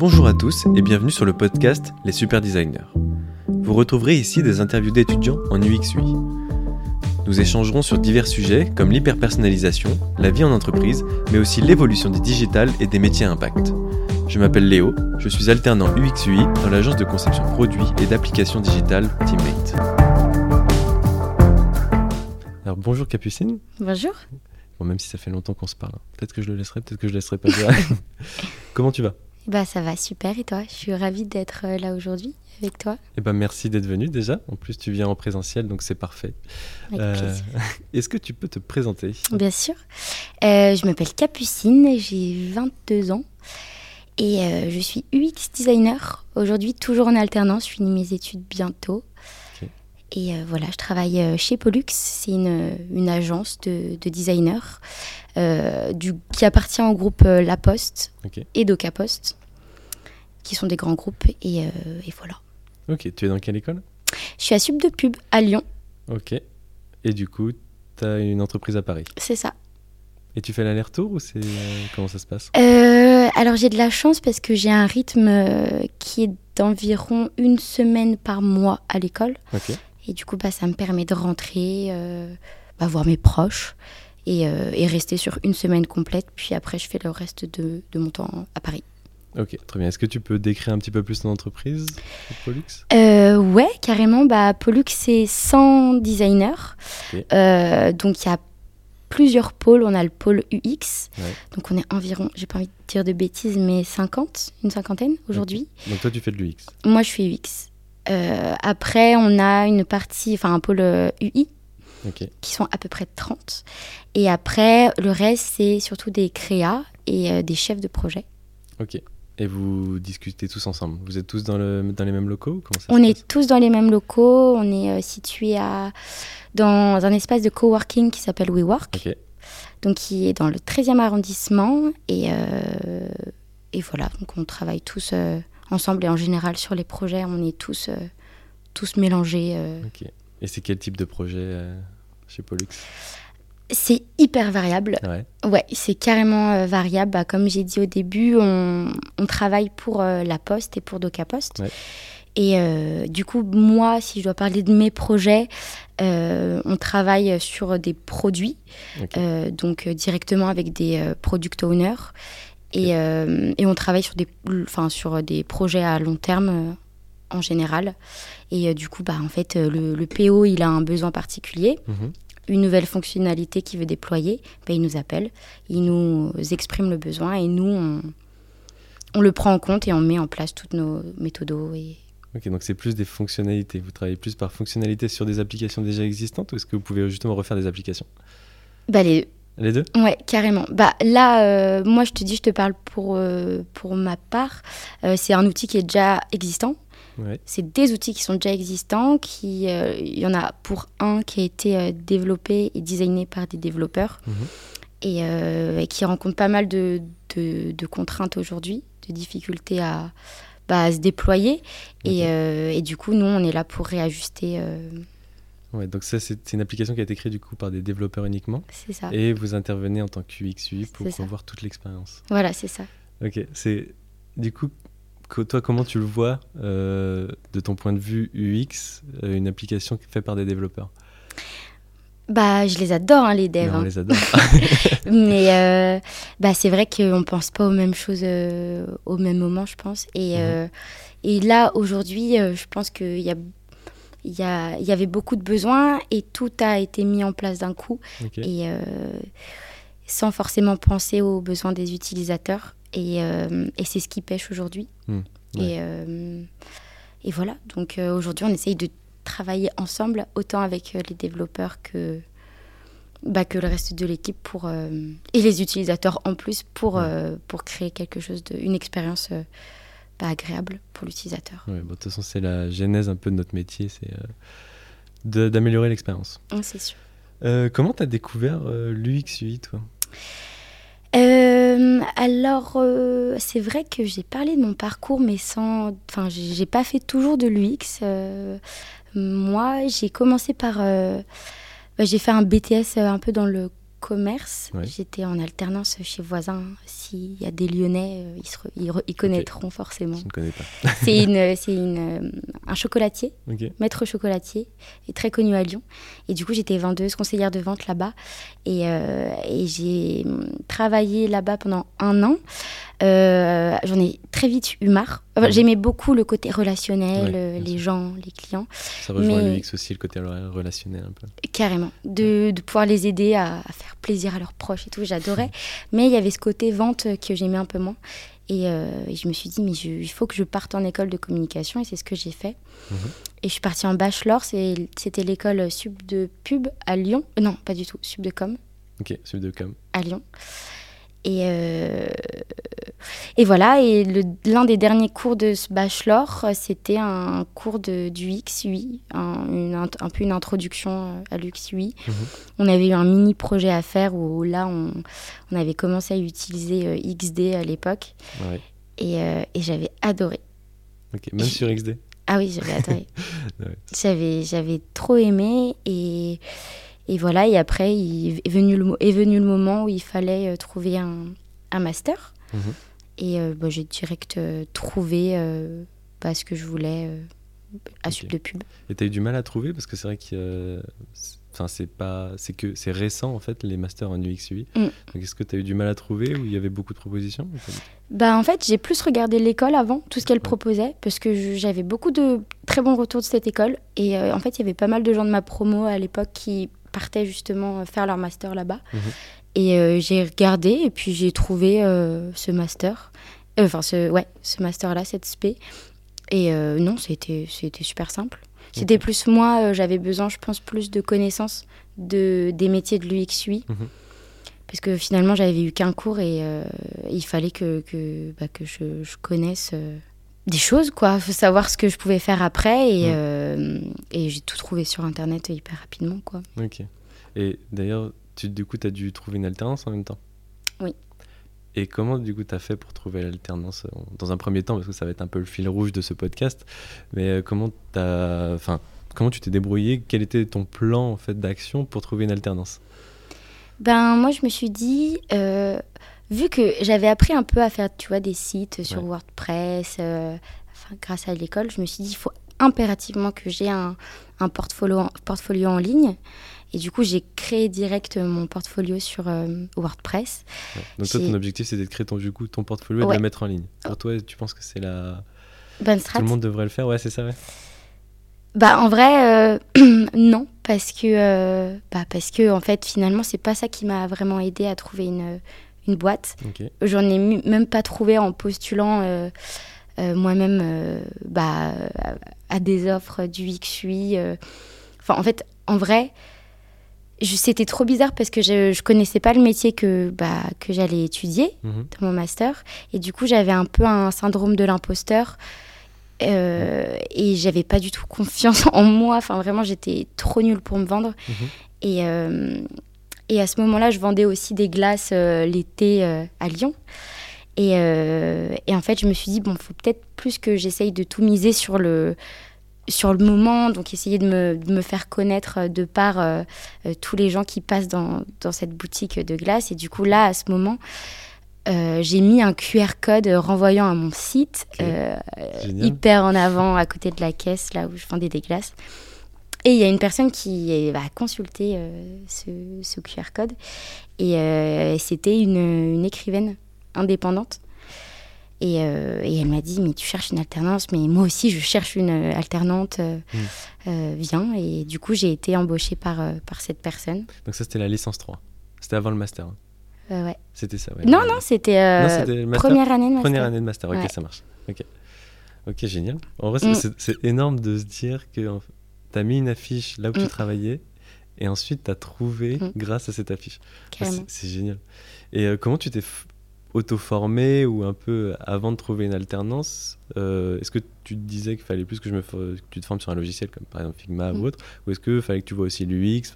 Bonjour à tous et bienvenue sur le podcast Les Super Designers. Vous retrouverez ici des interviews d'étudiants en UX UI. Nous échangerons sur divers sujets comme l'hyperpersonnalisation, la vie en entreprise, mais aussi l'évolution du digital et des métiers à impact. Je m'appelle Léo, je suis alternant UX UI dans l'agence de conception produits et d'applications digitales Teammate. Alors bonjour Capucine. Bonjour. Bon, même si ça fait longtemps qu'on se parle, hein. peut-être que je le laisserai, peut-être que je le laisserai pas. Comment tu vas? Bah ça va super et toi Je suis ravie d'être euh, là aujourd'hui avec toi. Eh ben merci d'être venu déjà. En plus tu viens en présentiel donc c'est parfait. Plaisir. Est-ce que tu peux te présenter? Bien sûr. Euh, je m'appelle Capucine, j'ai 22 ans et euh, je suis UX designer. Aujourd'hui toujours en alternance, je finis mes études bientôt. Et euh, voilà, je travaille euh, chez Pollux, c'est une, une agence de, de designers euh, du, qui appartient au groupe euh, La Poste Ok. et Doca Post, qui sont des grands groupes. Et, euh, et voilà. Ok, tu es dans quelle école? Je suis à Sub de Pub à Lyon, Ok. Et du coup, tu as une entreprise à Paris? c'est ça. Et tu fais l'aller-retour ou c'est euh, comment ça se passe? Euh, alors j'ai de la chance parce que j'ai un rythme qui est d'environ une semaine par mois à l'école. Ok. Et du coup, bah, ça me permet de rentrer, euh, bah, voir mes proches et, euh, et rester sur une semaine complète. Puis après, je fais le reste de, de mon temps à Paris. Ok, très bien. Est-ce que tu peux décrire un petit peu plus ton entreprise, Pollux? Euh, ouais, carrément. Bah, Pollux, c'est 100 designers. Euh, donc, il y a plusieurs pôles. On a le pôle UX. Ouais. Donc, on est environ, j'ai pas envie de dire de bêtises, mais 50, une cinquantaine aujourd'hui. Donc toi, tu fais de l'UX. Moi, je suis UX. Euh, après, on a une partie, enfin, un pôle euh, UI Ok. qui sont à peu près 30. Et après, le reste, c'est surtout des créas et euh, des chefs de projet. Ok. Et vous discutez tous ensemble Vous êtes tous dans, le, dans les mêmes locaux ou Comment ça On est tous dans les mêmes locaux. On est euh, situé à, dans un espace de coworking qui s'appelle WeWork, donc qui est dans le 13e arrondissement. Et, euh, et voilà, donc on travaille tous euh, ensemble et en général sur les projets, on est tous, tous mélangés. euh. Ok. Et c'est quel type de projet chez Pollux? C'est hyper variable. Ouais. Ouais, c'est carrément euh, variable. Bah, comme j'ai dit au début, on, on travaille pour euh, La Poste et pour DocaPost. Ouais. Et euh, du coup, moi, si je dois parler de mes projets, on travaille sur des produits, donc directement avec des product owners. Et, et on travaille sur des, enfin, sur des projets à long terme en général. Et euh, du coup, bah, en fait, euh, le, le PO, il a un besoin particulier Mhm. Une nouvelle fonctionnalité qu'il veut déployer, ben, il nous appelle, il nous exprime le besoin et nous, on, on le prend en compte et on met en place toutes nos méthodos. Et... Ok, donc c'est plus des fonctionnalités. Vous travaillez plus par fonctionnalité sur des applications déjà existantes ou est-ce que vous pouvez justement refaire des applications? Bah, les... Les deux Ouais, carrément. Bah, là, euh, moi, je te dis, je te parle pour, euh, pour ma part. Euh, c'est un outil qui est déjà existant. Ouais. C'est des outils qui sont déjà existants. Qui, Il y en a pour un qui a été développé et designé par des développeurs Mhm. et, et qui rencontre pas mal de, de- de contraintes aujourd'hui, de difficultés à, bah, à se déployer. Et, et du coup, nous, on est là pour réajuster. Ouais, donc ça, c'est une application qui a été créée du coup par des développeurs uniquement. c'est ça. Et vous intervenez en tant que UX UI pour revoir toute l'expérience. Voilà, c'est ça. Ok, c'est du coup, co- toi, comment tu le vois euh, de ton point de vue UX, euh, une application faite par des développeurs? Bah, je les adore, hein, les devs. On hein. les adore. Mais euh, bah, c'est vrai qu'on ne pense pas aux mêmes choses euh, au même moment, je pense. Et, Mhm. euh, et là, aujourd'hui, je pense qu'il y, a, il y, a, il y avait beaucoup de besoins et tout a été mis en place d'un coup. Et euh, sans forcément penser aux besoins des utilisateurs. Et, euh, et c'est ce qui pêche aujourd'hui. Hmm, Et, euh, et voilà, donc aujourd'hui, on essaye de travailler ensemble, autant avec les développeurs que, bah, que le reste de l'équipe pour et les utilisateurs en plus pour, Ouais. pour créer quelque chose de une expérience bah, agréable pour l'utilisateur. Ouais, bon, de toute façon, c'est la genèse un peu de notre métier, c'est euh, d'améliorer l'expérience. Hum, C'est sûr. Euh, comment tu as découvert euh, l'UX UI, toi? Alors, c'est vrai que j'ai parlé de mon parcours, mais sans. Enfin, j'ai pas fait toujours de l'UX. moi, j'ai commencé par. bah, j'ai fait un BTS un peu dans le commerce. J'étais en alternance chez voisins. S'il y a des Lyonnais, ils, ils, connaîtront forcément. Je ne connais pas. c'est une, c'est une, un chocolatier, maître chocolatier, et très connu à Lyon. Et du coup, j'étais vendeuse, conseillère de vente là-bas. Et, et j'ai travaillé là-bas pendant un an. Euh, j'en ai très vite eu marre. J'aimais beaucoup le côté relationnel, euh, les gens, les clients. Ça rejoint l'UX aussi, le côté relationnel un peu. Carrément. De, de pouvoir les aider à, faire plaisir à leurs proches et tout, j'adorais. mais il y avait ce côté vente que j'aimais un peu moins. Et, euh, je me suis dit, mais il faut que je parte en école de communication, et c'est ce que j'ai fait. Mhm. Et je suis partie en bachelor, c'était l'école sub de pub à Lyon. non, pas du tout, sub de com. Ok, sub de com. À Lyon. Et, euh, et voilà, et l'un des derniers cours de ce bachelor, c'était un cours de, du XUI, un, un, peu une introduction euh, à l'UX-UI. Mhm. On avait eu un mini projet à faire où là, on, on avait commencé à utiliser euh, XD à l'époque. Et, et j'avais adoré. même sur XD Ah oui, j'avais adoré. ouais. J'avais trop aimé et. Et voilà, et après, il est venu le, est venu le moment où il fallait euh, trouver un, un master. Mhm. Et euh, bah, j'ai direct euh, trouvé bah, ce que je voulais à Sud de Pub. Et tu as eu du mal à trouver? Parce que c'est vrai que enfin, c'est pas c'est que c'est récent en fait les masters en UX UI. Mm. Est-ce que tu as eu du mal à trouver ou il y avait beaucoup de propositions bah en fait, j'ai plus regardé l'école avant, tout ce qu'elle proposait parce que j'avais beaucoup de très bons retours de cette école et en fait, il y avait pas mal de gens de ma promo à l'époque qui partaient justement faire leur master là-bas. Mhm. Et euh, j'ai regardé et puis j'ai trouvé euh, ce master. Euh, enfin, ce, ouais, ce master-là, cette SP. Et non, c'était super simple. C'était plus moi, j'avais besoin, je pense, plus de connaissances de, des métiers de l'UX UI. Mhm. Parce que finalement, j'avais eu qu'un cours et il fallait que, que, bah, que je, je connaisse des choses, quoi. Il faut savoir ce que je pouvais faire après. Et, euh, et j'ai tout trouvé sur Internet hyper rapidement, quoi. Ok. Et d'ailleurs, tu, du coup, tu as dû trouver une alternance en même temps? Oui. Et comment, du coup, tu as fait pour trouver l'alternance Dans un premier temps, parce que ça va être un peu le fil rouge de ce podcast, mais euh, comment, as, enfin, comment tu t'es débrouillé Quel était ton plan en fait, d'action pour trouver une alternance? Ben, moi, je me suis dit... Euh, vu que j'avais appris un peu à faire, tu vois, des sites sur WordPress, euh, grâce à l'école, je me suis dit, il faut impérativement que j'ai un, un portfolio, portfolio en ligne. Et du coup, j'ai créé direct mon portfolio sur euh, WordPress. Donc toi, ton objectif, c'était de créer ton, du coup, ton portfolio et de le mettre en ligne. Pour toi, tu penses que c'est la... Bonne strat. Tout le monde devrait le faire, ouais, c'est ça, ouais. Bah en vrai, euh, non, parce que, bah, parce que en fait, finalement, c'est pas ça qui m'a vraiment aidé à trouver une une boîte. J'en ai même pas trouvé en postulant euh, euh, moi-même euh, bah, à des offres du XUI. Enfin, en fait, en vrai, c'était trop bizarre parce que je, je connaissais pas le métier que, bah, que j'allais étudier mhm. dans mon master. Et du coup, j'avais un peu un syndrome de l'imposteur. et j'avais pas du tout confiance en moi. Enfin, vraiment, j'étais trop nulle pour me vendre. Mhm. Et, et à ce moment-là, je vendais aussi des glaces euh, l'été euh, à Lyon. Et, euh, et, en fait, je me suis dit, bon, il faut peut-être plus que j'essaye de tout miser sur le, sur le moment, donc essayer de me, de me faire connaître de par tous les gens qui passent dans, dans, cette boutique de glace. Et du coup, là, à ce moment, j'ai mis un QR code renvoyant à mon site, hyper en avant, à côté de la caisse, là où je vendais des glaces. Et il y a une personne qui va consulter euh, ce, QR code. Et euh, c'était une, une, écrivaine indépendante. Et, euh, et elle m'a dit, mais tu cherches une alternance, mais moi aussi je cherche une alternante, mmh. viens. Et du coup, j'ai été embauchée par, par cette personne. Donc ça, c'était la licence 3. C'était avant le master. Hein. ouais. C'était ça, ouais. Non, non, c'était première année de master. Première année de master, ok, ça marche. Ok, ok génial. En vrai, c'est mm. énorme de se dire que tu as mis une affiche là où tu mm. travaillais et ensuite tu as trouvé mm. grâce à cette affiche. Ah, c'est génial. Et euh, comment tu t'es auto-formé ou un peu avant de trouver une alternance euh, Est-ce que tu te disais qu'il fallait plus que, je me, que tu te formes sur un logiciel comme par exemple Figma ou mm. autre Ou est-ce qu'il fallait que tu vois aussi l'UX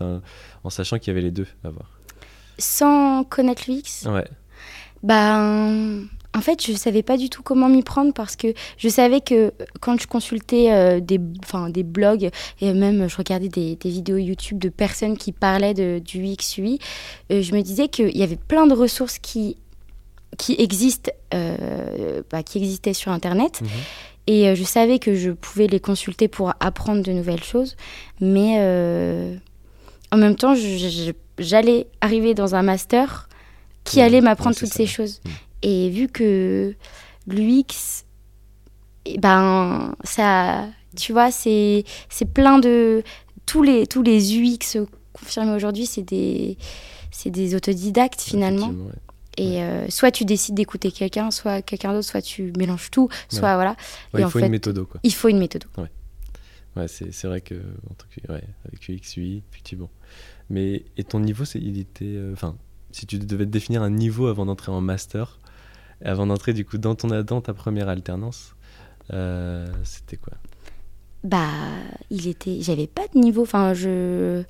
en sachant qu'il y avait les deux à voir? Sans connaître l'UX Ouais. Ben, en fait, je savais pas du tout comment m'y prendre parce que je savais que quand je consultais euh, des, des blogs et même je regardais des, des, vidéos YouTube de personnes qui parlaient de, du UX/UI, euh, je me disais qu'il y avait plein de ressources qui qui existent, euh, bah, qui existaient sur Internet. Mhm. Et euh, je savais que je pouvais les consulter pour apprendre de nouvelles choses. Mais en même temps, j'allais arriver dans un master qui allait m'apprendre toutes ça. ces choses. Mm. Et vu que l'UX, eh ben, ça, tu vois, c'est c'est plein de... Tous les, tous les UX confirmés aujourd'hui, c'est des, c'est des autodidactes finalement. Ouais. Et euh, soit tu décides d'écouter quelqu'un, soit quelqu'un d'autre, soit tu mélanges tout, soit voilà. Ouais, Et il en faut fait, une méthode, quoi. Il faut une méthode. Ouais, c'est c'est vrai que en tant que, ouais, avec UX, UI, effectivement. Mais et ton niveau, c'est il était, euh, enfin, si tu devais te définir un niveau avant d'entrer en master, avant d'entrer du coup dans ton dans ta première alternance, euh, c'était quoi? Bah, il était. J'avais pas de niveau. Enfin, je.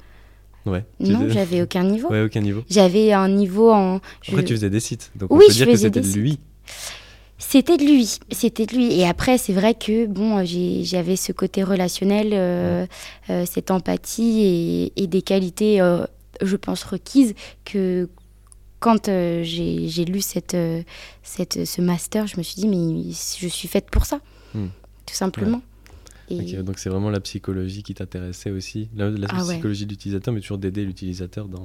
Ouais. Non, j'avais aucun niveau. Ouais, aucun niveau. J'avais un niveau en. je- Après, tu faisais des sites, donc Oui, on peut je dire que c'était lui. C'était de lui, c'était de lui. Et après, c'est vrai que bon, j'avais ce côté relationnel, euh, euh, cette empathie et, et des qualités, euh, je pense, requises que quand euh, j'ai lu cette, euh, cette, ce master, je me suis dit, mais je suis faite pour ça, Hmm. tout simplement. Et donc c'est vraiment la psychologie qui t'intéressait aussi, la, la Ah ouais. psychologie de l'utilisateur, mais toujours d'aider l'utilisateur dans,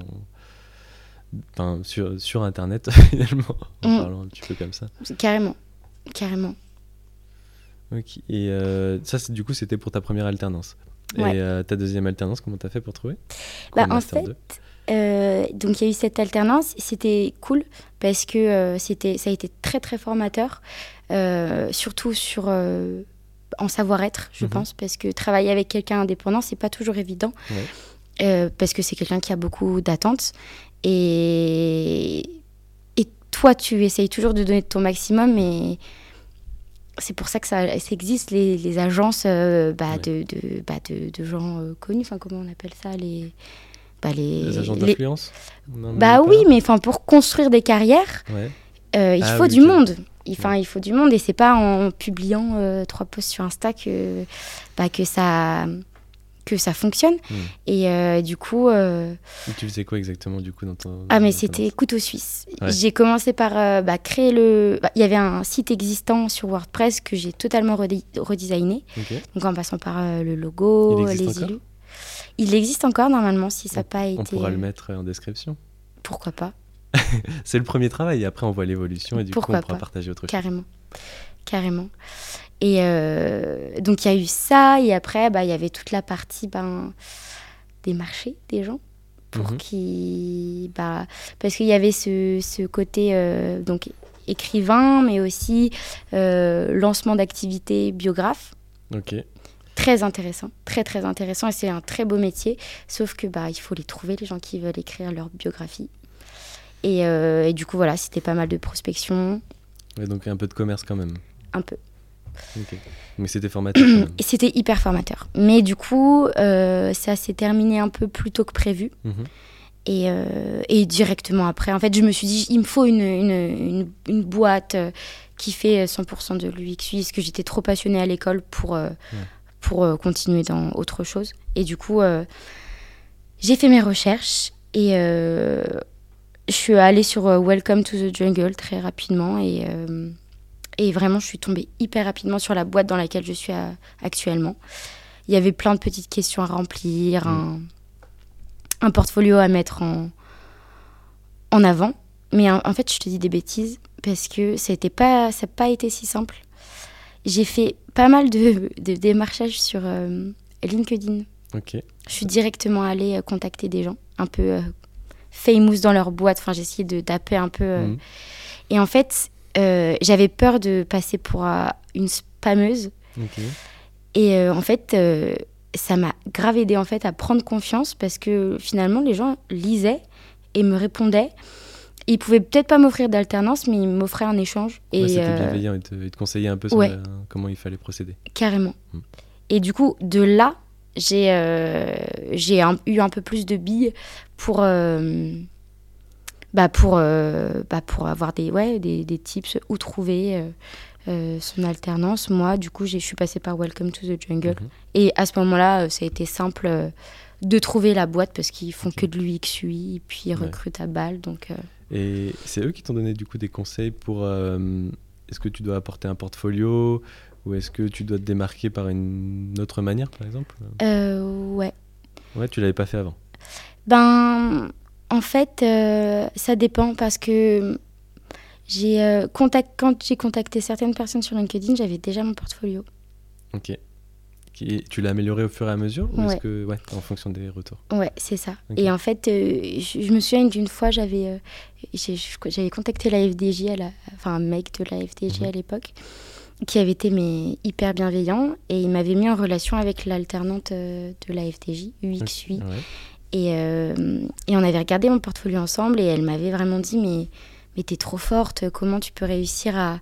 enfin, sur, sur Internet finalement, en Mm. parlant un petit peu comme ça. carrément, carrément. Et euh, ça, du coup, c'était pour ta première alternance. Ouais. Et euh, ta deuxième alternance, comment t'as fait pour trouver? Bah, en fait, 2? Euh, donc il y a eu cette alternance, c'était cool parce que euh, c'était, ça a été très très formateur, euh, surtout sur en savoir-être, je Mhm. pense, parce que travailler avec quelqu'un indépendant, c'est pas toujours évident, Ouais. Parce que c'est quelqu'un qui a beaucoup d'attentes et et toi tu essayes toujours de donner ton maximum et c'est pour ça que ça, ça existe les, les agences bah, Ouais. de, de, bah, de, de gens connus, enfin comment on appelle ça les bah, les, Les agents d'influence bah oui, mais enfin pour construire des carrières, Ouais. euh, il Ah faut oui, du monde. Enfin, il faut du monde et c'est pas en publiant euh, trois posts sur Insta que bah, que ça que ça fonctionne. Hmm. Et euh, du coup, euh, Et tu faisais quoi exactement du coup dans ton. ah mais c'était couteau suisse. Ouais. J'ai commencé par euh, bah, créer le. bah, Il y avait un site existant sur WordPress que j'ai totalement redesigné. Donc en passant par le logo, les élus. Il existe encore normalement si ça n'a pas été. On pourra le mettre en description. Pourquoi pas C'est le premier travail et après on voit l'évolution et du coup on pourra pas. partager autre chose. Carrément. Carrément. Et euh, donc, il y a eu ça. Et après, bah, il y avait toute la partie ben, des marchés des gens. Pour Mhm. qui. Bah, parce qu'il y avait ce, ce côté euh, donc, écrivain, mais aussi euh, lancement d'activités biographe. Ok. Très intéressant, très très intéressant et c'est un très beau métier. Sauf que bah il faut les trouver les gens qui veulent écrire leur biographie. Et, euh, et du coup voilà, c'était pas mal de prospection, Ouais, donc un peu de commerce quand même. un peu. Mais c'était formateur. Et c'était hyper formateur. Mais du coup, euh, ça s'est terminé un peu plus tôt que prévu. Mhm. Et, euh, et directement après, en fait, je me suis dit, il me faut une, une, une, une boîte euh, qui fait 100% de l'UX, parce que j'étais trop passionnée à l'école pour, euh, pour euh, continuer dans autre chose. Et du coup, euh, j'ai fait mes recherches et euh, je suis allée sur Welcome to the Jungle très rapidement. Et, euh, et vraiment, je suis tombée hyper rapidement sur la boîte dans laquelle je suis actuellement. Il y avait plein de petites questions à remplir, un, un portfolio à mettre en, en avant. Mais en, en fait, je te dis des bêtises parce que ça n'a pas, ça a pas été si simple. J'ai fait pas mal de, de démarchages sur euh, LinkedIn. Ok. Je suis directement allée euh, contacter des gens un peu euh, famous dans leur boîte. Enfin, j'ai essayé de taper un peu. euh. Mhm. Et en fait, euh, j'avais peur de passer pour euh, une spammeuse. Ok. Et euh, en fait, euh, ça m'a grave aidé en fait à prendre confiance parce que finalement, les gens lisaient et me répondaient. Ils pouvaient peut-être pas m'offrir d'alternance, mais ils m'offraient un échange. Et Ouais, c'était euh, bienveillant et te, et te conseiller un peu sur la- comment il fallait procéder. Carrément. Mm. Et du coup, de là, j'ai euh, j'ai eu un peu plus de billes pour, euh, bah pour, bah pour avoir des, ouais, des, des tips où trouver son alternance. Moi, du coup, je suis passée par Welcome to the Jungle. Mhm. Et à ce moment-là, ça a été simple de trouver la boîte parce qu'ils font que de l'UX UI et puis ils recrutent à balle. Donc, Et c'est eux qui t'ont donné du coup des conseils pour est-ce que tu dois apporter un portfolio ou est-ce que tu dois te démarquer par une autre manière, par exemple? Euh, Ouais. Ouais, tu l'avais pas fait avant Ben, en fait, euh, ça dépend parce que j'ai euh, contact... quand j'ai contacté certaines personnes sur LinkedIn, j'avais déjà mon portfolio. Ok. Tu l'as amélioré au fur et à mesure ou est-ce que ouais en fonction des retours ouais c'est ça et en fait je, me souviens d'une fois j'avais j'avais contacté la FDJ à la enfin un mec de la FDJ mhm. à l'époque qui avait été mais, hyper bienveillant et il m'avait mis en relation avec l'alternante euh, de la FTJ, UXUI. Et, euh, et, on avait regardé mon portfolio ensemble et elle m'avait vraiment dit mais, mais t'es trop forte, comment tu peux réussir à,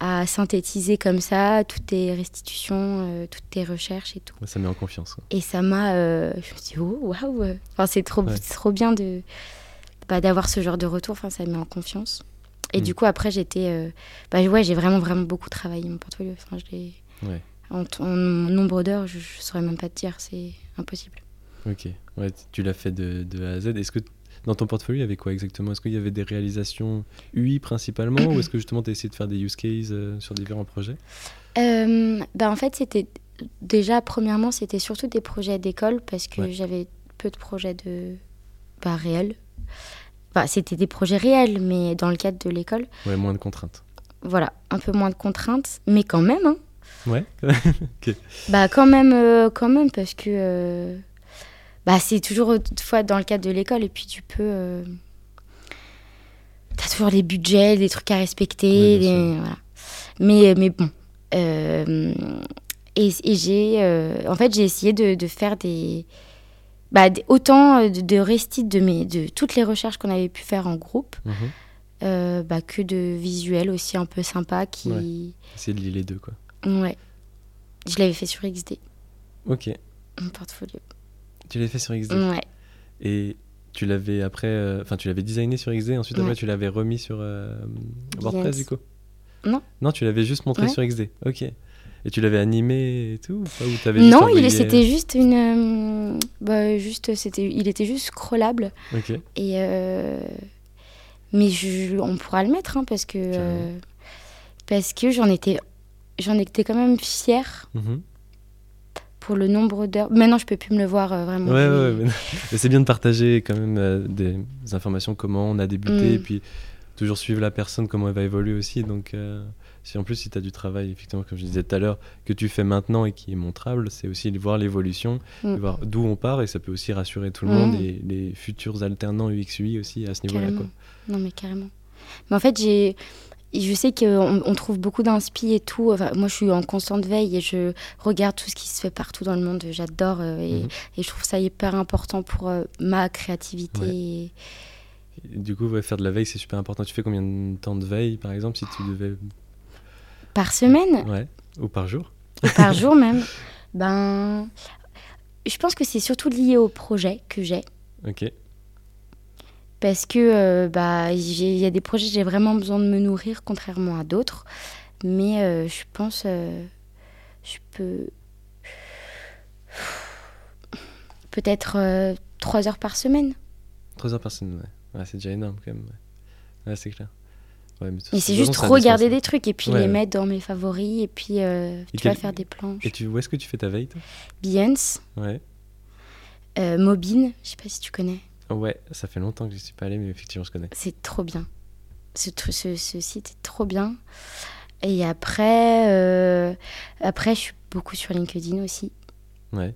à synthétiser comme ça toutes tes restitutions, euh, toutes tes recherches et tout. Ça met en confiance. Et ça m'a... je me suis dit, oh, waouh enfin, C'est trop, trop bien de, bah, d'avoir ce genre de retour, enfin, ça met en confiance. Et du mm. coup, après, j'étais. Euh, bah, ouais, j'ai vraiment, vraiment beaucoup travaillé mon portfolio. Enfin, je ouais. en, nombre d'heures, je ne saurais même pas te dire, c'est impossible. Ok, ouais, tu l'as fait de, de, A à Z. Est-ce que dans ton portfolio, il y avait quoi exactement? Est-ce qu'il y avait des réalisations UI principalement ou est-ce que justement tu as essayé de faire des use cases euh, sur différents projets? Euh, bah, En fait, c'était déjà, premièrement, c'était surtout des projets d'école parce que j'avais peu de projets de bah, réels c'était des projets réels, mais dans le cadre de l'école. Ouais, moins de contraintes. Voilà, un peu moins de contraintes, mais quand même. Hein. Ouais. Bah quand même, euh, quand même, parce que euh, bah c'est toujours fois dans le cadre de l'école et puis tu peux. Euh, t'as toujours des budgets, des trucs à respecter, voilà. Mais mais bon. et, et j'ai, en fait, j'ai essayé de, de faire des bah, autant euh, de, de de, mes, de toutes les recherches qu'on avait pu faire en groupe, mhm. euh, bah, que de visuels aussi un peu sympas qui... Ouais. Essayer de lier les deux, quoi. Ouais. Je l'avais fait sur XD. Ok. Mon portfolio. Tu l'avais fait sur XD Ouais. Et tu l'avais après... Euh, enfin, tu l'avais designé sur XD, ensuite après tu l'avais remis sur WordPress, du coup Non. Non, tu l'avais juste montré sur XD. Ok. Et tu l'avais animé et tout ou avais Non, il c'était juste une. Euh, bah, juste, c'était, il était juste scrollable. Ok. Et. Euh, mais je, on pourra le mettre, hein, parce que. Euh, parce que j'en étais, j'en étais quand même fière. Mhm. Pour le nombre d'heures. Maintenant, je peux plus me le voir vraiment. Ouais, ouais, mais, c'est bien de partager quand même des informations, comment on a débuté, mm. et puis toujours suivre la personne, comment elle va évoluer aussi. Donc, si en plus, si tu as du travail, effectivement, comme je disais tout à l'heure, que tu fais maintenant et qui est montrable, c'est aussi de voir l'évolution, mm. voir d'où on part et ça peut aussi rassurer tout le mm. monde et les futurs alternants UX/UI aussi à ce niveau-là. Non, mais carrément. Mais en fait, j'ai. Je sais qu'on on trouve beaucoup d'inspi et tout. Enfin, moi, je suis en constante veille et je regarde tout ce qui se fait partout dans le monde. J'adore euh, et, mm-hmm. et, je trouve ça hyper important pour euh, ma créativité. du coup, faire de la veille, c'est super important. Tu fais combien de temps de veille, par exemple, si tu devais par semaine Ouais, ou par jour Ou par jour même. Ben, je pense que c'est surtout lié au projet que j'ai. Ok. Parce que euh, bah il y a des projets j'ai vraiment besoin de me nourrir contrairement à d'autres, mais euh, je pense euh, je peux peut-être trois heures par semaine. Trois heures par semaine, ouais. ouais c'est déjà énorme quand même. ouais c'est clair. Ouais, mais, c'est juste regarder des trucs et puis les mettre dans mes favoris et puis euh, tu vas faire des planches. Et tu, où est-ce que tu fais ta veille toi? Behance. Ouais. Euh, Mobine, je sais pas si tu connais. Ouais, ça fait longtemps que je suis pas allé, mais effectivement je connais. C'est trop bien. Ce, ce, ce, site est trop bien. Et après, euh, après, je suis beaucoup sur LinkedIn aussi. Ouais.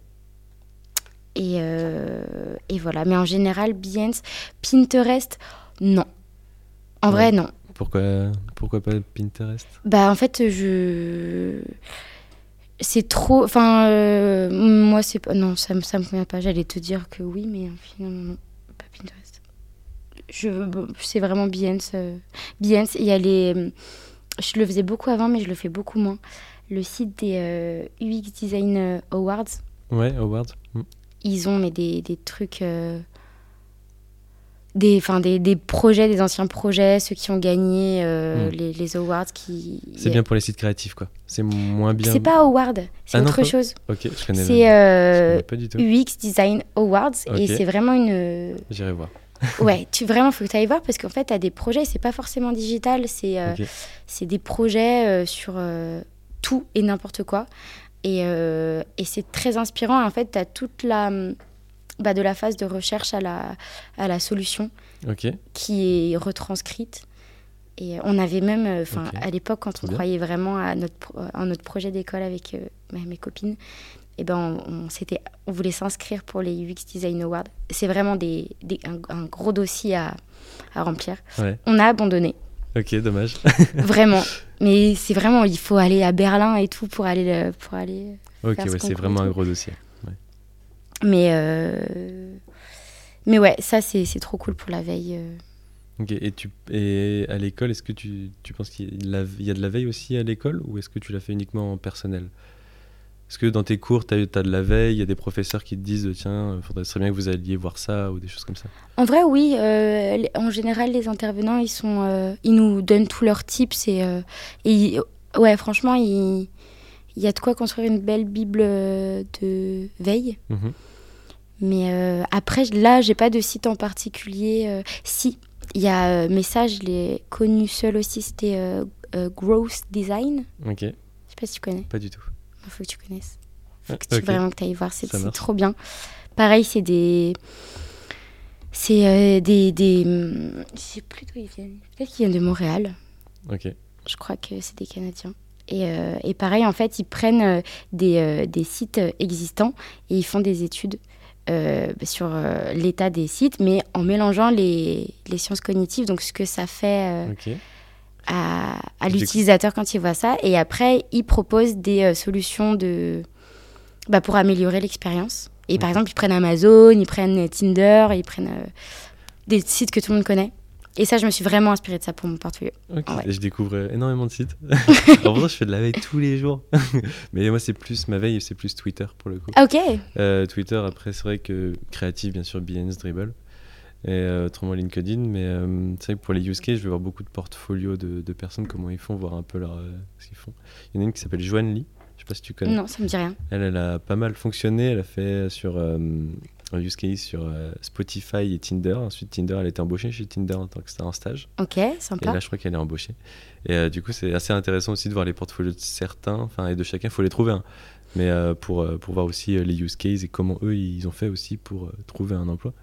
Et, euh, et voilà. Mais en général, Behance, Pinterest, non. En vrai, non. Pourquoi, pourquoi pas Pinterest? Bah en fait, je c'est trop enfin euh, moi c'est pas non ça, ça me convient pas j'allais te dire que oui mais finalement non je c'est vraiment Behance euh, Behance il y a les je le faisais beaucoup avant mais je le fais beaucoup moins le site des euh, UX Design Awards ouais Awards mm. ils ont mais des, des trucs des, enfin, des, des projets, des anciens projets, ceux qui ont gagné euh, Mm. les, les awards. Qui... C'est bien pour les sites créatifs, quoi. C'est moins bien. C'est pas award, c'est Ah autre chose. Ok, je connais. C'est euh. UX Design Awards et c'est vraiment une. J'irai voir. Ouais, tu vraiment faut que tu ailles voir parce qu'en fait, tu as des projets, c'est pas forcément digital, c'est euh, des projets euh, sur euh, tout et n'importe quoi. Et, euh, et c'est très inspirant. En fait, tu as toute la. bah, de la phase de recherche à la, à la solution qui est retranscrite. Et on avait même, enfin, à l'époque, quand on croyait vraiment à notre, à notre projet d'école avec mes, mes copines, et ben, on, on s'était- on voulait s'inscrire pour les UX Design Awards. C'est vraiment des, des- un, un gros dossier à, à remplir. Ouais. On a abandonné, Ok, dommage. vraiment. Mais c'est vraiment, il faut aller à Berlin et tout pour aller, le- pour aller. ok, Faire ce ouais, c'est vraiment un gros dossier. Mais, euh, mais ouais, ça c'est c'est trop cool pour la veille. euh. Ok, et, tu, et à l'école, est-ce que tu, tu penses qu'il y, a de la- il y a de la veille aussi à l'école ou est-ce que tu l'as fait uniquement en personnel? Est-ce que dans tes cours, tu as, de la veille, il y a des professeurs qui te disent tiens, il faudrait serait bien que vous alliez voir ça ou des choses comme ça? En vrai, oui. euh, en général, les intervenants, ils sont, euh, ils nous donnent tous leurs tips et, euh, ouais, franchement, il il y a de quoi construire une belle bible euh, de veille. Mhm. Mais euh, après, je- là, j'ai pas de site en particulier. euh, si, il y a euh, mais ça, je l'ai connu seul aussi. C'était euh, euh, Growth Design. Ok, Je sais pas si tu connais. pas du tout. Il faut que tu connaisses. Faut que tu, ok. vraiment que tu ailles voir. C'est trop bien. Pareil, c'est des. C'est euh, des. des hum, je sais plus d'où ils viennent. Peut-être qu'ils viennent de Montréal. Ok, Je crois que c'est des Canadiens. Et, euh, et pareil, en fait, ils prennent euh, des, euh, des sites existants et ils font des études euh, sur l'état des sites, mais en mélangeant les, les sciences cognitives, donc ce que ça fait euh, ok. À, l'utilisateur quand il voit ça. Et après, ils proposent des euh, solutions de, bah, pour améliorer l'expérience. Et par exemple, ils prennent Amazon, ils prennent Tinder, ils prennent euh, des sites que tout le monde connaît. Et ça, je me suis vraiment inspirée de ça pour mon portfolio. Ok, Ouais. et je découvre euh, énormément de sites. en vrai, je fais de la veille tous les jours. Mais moi, c'est plus ma veille, c'est plus Twitter pour le coup. Ah, ok. Euh, Twitter, après, c'est vrai que créatif, bien sûr, Behance, Dribble. Et euh, autrement LinkedIn. Mais euh, c'est vrai que pour les use cases, je vais voir beaucoup de portfolios de, de personnes, comment ils font, voir un peu leur, euh, ce qu'ils font. Il y en a une qui s'appelle Joanne Lee. Je sais pas si tu connais. Non, ça me dit rien. Elle, elle a pas mal fonctionné. Elle a fait sur un use case sur euh, Spotify et Tinder. Ensuite, Tinder, elle était embauchée chez Tinder en tant que c'était en stage. Ok, Et sympa. là, je crois qu'elle est embauchée. Et euh, du coup, c'est assez intéressant aussi de voir les portfolios de certains, enfin, et de chacun, il faut les trouver. hein. Mais euh, pour, pour voir aussi les use cases et comment eux, ils ont fait aussi pour trouver un emploi,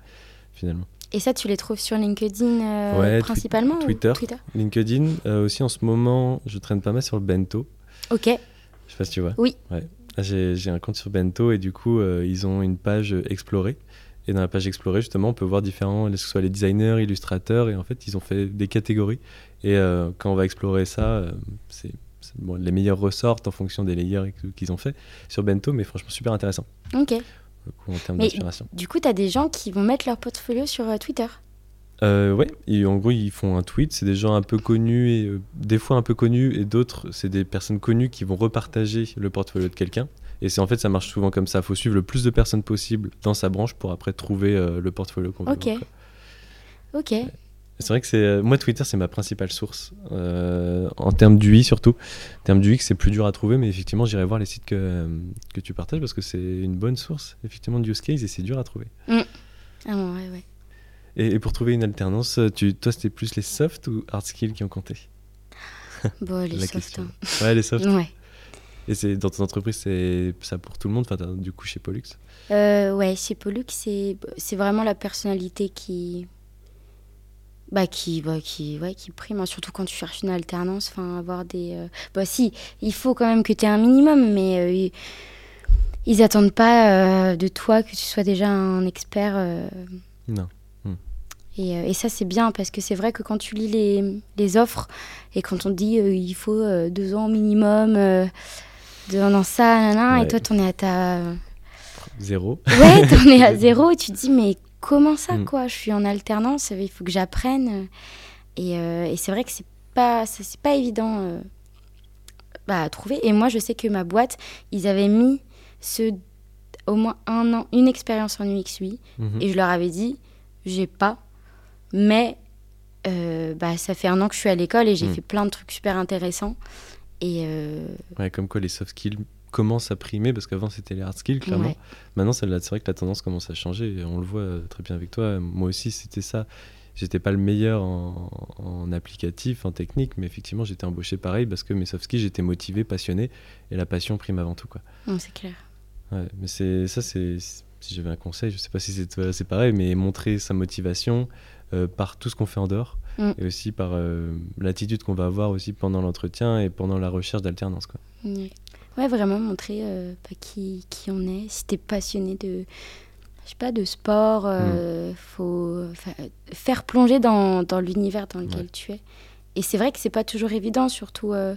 finalement. Et ça, tu les trouves sur LinkedIn euh, Ouais, Twi- principalement ou Twitter. Twitter. LinkedIn, euh, aussi en ce moment, je traîne pas mal sur le Bento. Ok. Je sais pas si tu vois. Oui. Ouais. J'ai un compte sur Bento et du coup, euh, ils ont une page explorée. Et dans la page explorée, justement, on peut voir différents, que ce soit les designers, illustrateurs, et en fait, ils ont fait des catégories. Et quand on va explorer ça, c'est bon, les meilleurs ressortent en fonction des layers qu'ils ont fait sur Bento, mais franchement, super intéressant Ok. Pour le coup, en termes Mais- d'inspiration. Du coup, tu as des gens qui vont mettre leur portfolio sur euh, Twitter? Euh, ouais, et en gros, ils font un tweet. C'est des gens un peu connus, et euh, des fois un peu connus, et d'autres, c'est des personnes connues qui vont repartager le portfolio de quelqu'un. Et c'est en fait, ça marche souvent comme ça. Il faut suivre le plus de personnes possible dans sa branche pour après trouver euh, le portfolio qu'on veut. Ok. quoi. Ok. C'est vrai que c'est euh, moi Twitter c'est ma principale source euh, en termes d'UI surtout. En termes d'UX c'est plus dur à trouver mais effectivement j'irai voir les sites que, euh, que tu partages parce que c'est une bonne source effectivement de use case et c'est dur à trouver. Ah, bon, ouais, ouais. Et, et pour trouver une alternance, tu, toi c'était plus les soft ou hard skills qui ont compté? Bon, les La soft. question. hein. Ouais les soft. Ouais. Et c'est dans ton entreprise c'est ça pour tout le monde? Enfin du coup chez Pollux? Euh, ouais, chez Pollux, c'est c'est vraiment la personnalité qui. Bah, qui, bah, qui, ouais, qui prime, hein. surtout quand tu cherches une alternance. Enfin, avoir des. euh, Bah, si, il faut quand même que tu aies un minimum, mais euh, ils, ils attendent pas euh, de toi que tu sois déjà un expert. Non. Et, euh, et ça, c'est bien parce que c'est vrai que quand tu lis les, les offres et quand on te dit il faut deux ans minimum euh, de, dans ça, Ouais. et toi, t'en es à ta. Zéro. Ouais, t'en es à zéro et tu te dis mais comment ça, Mm. quoi? Je suis en alternance, il faut que j'apprenne. Et, euh, et c'est vrai que c'est pas, c'est pas évident euh, bah, à trouver. Et moi, je sais que ma boîte, ils avaient mis ce, au moins un an, une expérience en UX UI. Mhm. Et je leur avais dit, j'ai pas, Mais bah, ça fait un an que je suis à l'école et j'ai Mm. fait plein de trucs super intéressants. Et euh, Ouais, comme quoi les soft skills commencent à primer, parce qu'avant c'était les hard skills, clairement. ouais. Maintenant, c'est vrai que la tendance commence à changer, et on le voit euh, très bien avec toi. Moi aussi, c'était ça. J'étais pas le meilleur en, en applicatif, en technique, mais effectivement, j'étais embauché pareil parce que mes soft skills, j'étais motivé, passionné, et la passion prime avant tout. Quoi. C'est clair. Ouais, mais c'est ça, c'est si j'avais un conseil, je sais pas si c'est c'est pareil, mais montrer sa motivation euh, par tout ce qu'on fait en dehors, Mm. et aussi par euh, l'attitude qu'on va avoir aussi pendant l'entretien et pendant la recherche d'alternance. Quoi. Ouais, vraiment montrer euh, bah, qui, qui on est. Si t'es passionné de, je sais pas, de sport, euh, faut fa- faire plonger dans, dans l'univers dans lequel Ouais. tu es. Et c'est vrai que c'est pas toujours évident, surtout euh,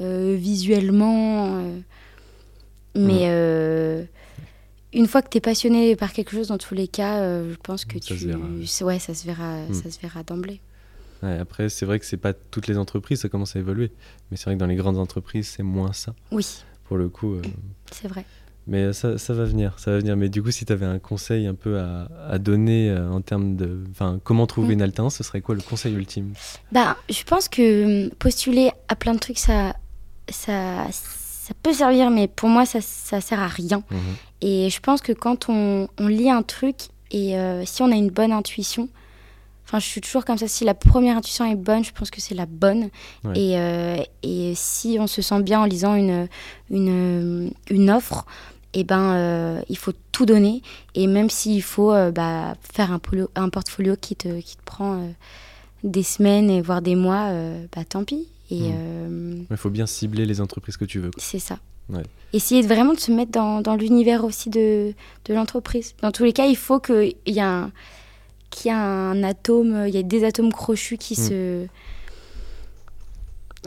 euh, visuellement. euh. mais euh, une fois que t'es passionné par quelque chose, dans tous les cas, je pense que Ça tu, se verra, ouais. ça se verra, Mm. ça se verra d'emblée. Ouais, après, c'est vrai que c'est pas toutes les entreprises, ça commence à évoluer, mais c'est vrai que dans les grandes entreprises, c'est moins ça. Oui, pour le coup. euh, c'est vrai. mais ça, ça va venir, ça va venir. Mais du coup, si tu avais un conseil un peu à, à donner euh, en termes de. Enfin, comment trouver Mm. une alternance, ce serait quoi le conseil ultime? Bah, je pense que hum, postuler à plein de trucs, ça, ça, ça peut servir, mais pour moi, ça, ça sert à rien. Mhm. Et je pense que quand on, on lit un truc et euh, si on a une bonne intuition, enfin, je suis toujours comme ça. Si la première intuition est bonne, je pense que c'est la bonne. Ouais. Et, euh, et si on se sent bien en lisant une, une, une offre, eh ben, euh, il faut tout donner. Et même s'il faut euh, bah, faire un, polo- un portfolio qui te, qui te prend des semaines et voire des mois, bah, tant pis. Et Il faut bien cibler les entreprises que tu veux. c'est ça. Ouais. Essayer vraiment de se mettre dans, dans l'univers aussi de, de l'entreprise. Dans tous les cas, il faut qu'il y ait un, qu'il y ait un atome, il y ait des atomes crochus qui Mm. se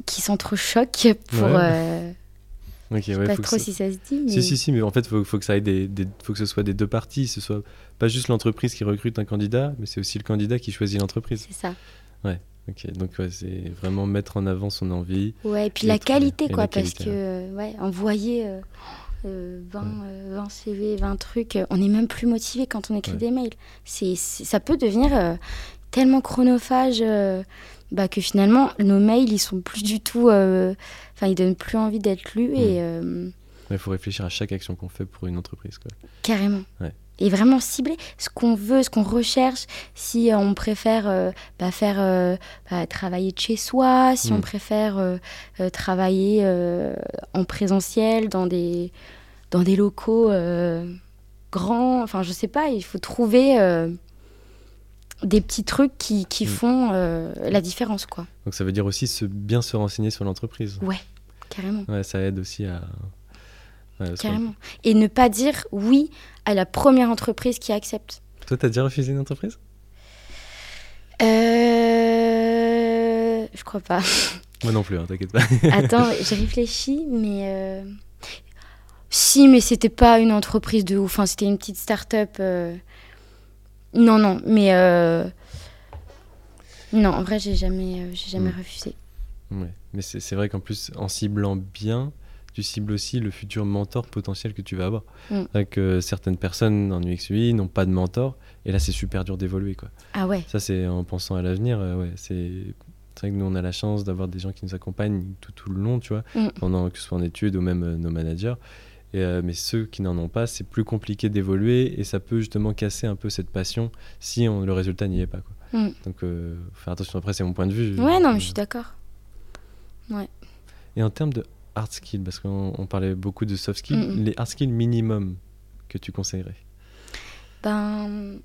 qui s'entrechoquent pour Ouais. euh, Ok, je sais ouais, pas trop ça- si ça se dit mais Si, si, si, mais en fait, il faut, faut que ça aille des, des- faut que ce soit des deux parties. Ce soit pas juste l'entreprise qui recrute un candidat, mais c'est aussi le candidat qui choisit l'entreprise. c'est ça. Ok, donc ouais, c'est vraiment mettre en avant son envie. Ouais, et puis la qualité quoi parce qualité, que ouais, envoyer euh, euh, 20, euh, 20 CV, 20 trucs, euh, on n'est même plus motivé quand on écrit Ouais. des mails. C'est, ça peut devenir euh, tellement chronophage bah, que finalement nos mails ils sont plus du tout, enfin ils donnent plus envie d'être lus Il faut réfléchir à chaque action qu'on fait pour une entreprise. Quoi. carrément. Ouais. Et vraiment cibler ce qu'on veut, ce qu'on recherche. Si euh, on préfère euh, bah, faire euh, bah, travailler de chez soi, si on Mm. préfère euh, travailler en présentiel dans des dans des locaux grands. Enfin, je sais pas. Il faut trouver des petits trucs qui, qui Mm. font la différence, quoi. Donc ça veut dire aussi se, bien se renseigner sur l'entreprise. Carrément. Ouais, ça aide aussi à. Ouais, Carrément. Et ne pas dire oui à la première entreprise qui accepte. Toi, t'as déjà refusé une entreprise? Euh... Je crois pas. Moi non plus, hein, t'inquiète pas. Attends, j'ai réfléchi, mais. euh, Si, mais c'était pas une entreprise de ouf. Enfin, c'était une petite start-up. euh, Non, non, mais. euh, Non, en vrai, j'ai jamais, j'ai jamais Mm. refusé. Ouais. Mais c'est vrai qu'en plus, en ciblant bien, tu cibles aussi le futur mentor potentiel que tu vas avoir. Mm. Certaines personnes en UX UI n'ont pas de mentor, et là, c'est super dur d'évoluer. quoi. Ah ouais, Ça, c'est en pensant à l'avenir. euh, ouais, c'est c'est vrai que nous, on a la chance d'avoir des gens qui nous accompagnent tout, tout le long, tu vois, Mm. pendant que ce soit en études ou même euh, nos managers. Et, euh, mais ceux qui n'en ont pas, c'est plus compliqué d'évoluer et ça peut justement casser un peu cette passion si on- le résultat n'y est pas. Quoi. Mm. Donc, faut faire attention. Après, c'est mon point de vue. ouais, non, mais je suis d'accord. Et en termes de hard skills, parce qu'on on parlait beaucoup de soft skills, Mm, les hard skills minimum que tu conseillerais? Ben.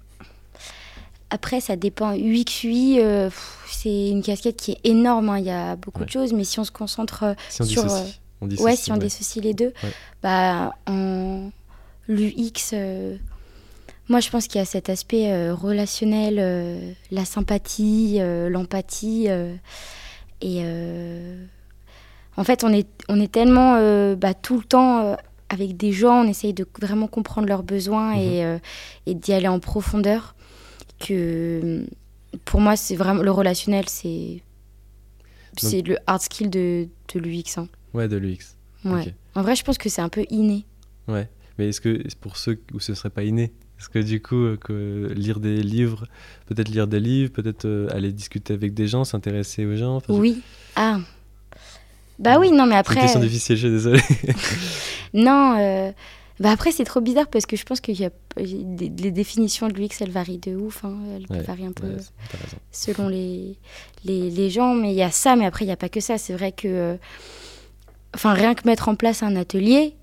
Après, ça dépend. UX, UI, euh, c'est une casquette qui est énorme. hein. Il y a beaucoup Ouais. de choses, mais si on se concentre euh, Si on Sur, dissocie. on Ouais, dissocie, si on ouais. dissocie les deux, Ouais. bah, en l'UX, euh, moi je pense qu'il y a cet aspect euh, relationnel, euh, la sympathie, euh, l'empathie. euh, et euh, en fait, on est, on est tellement euh, bah, tout le temps euh, avec des gens, on essaye de vraiment comprendre leurs besoins Mhm. et, euh, et d'y aller en profondeur. Que pour moi, c'est vraiment le relationnel, c'est. C'est le hard skill de, de l'UX. hein. Ouais, de l'UX. Ouais. En vrai, je pense que c'est un peu inné. Ouais. Mais est-ce que pour ceux où ce serait pas inné, Parce que du coup, que lire des livres, peut-être lire des livres, peut-être aller discuter avec des gens, s'intéresser aux gens. enfin, je- Oui. Ah. Bah oui, non, mais C'est après. une question difficile, je désolé. Non, euh, bah après c'est trop bizarre parce que je pense que y a, les définitions de l'UX elles varient de ouf, hein. elles Ouais, varient un peu Ouais, selon les, les, les gens, mais il y a ça, mais après il n'y a pas que ça. C'est vrai que, euh, enfin rien que mettre en place un atelier,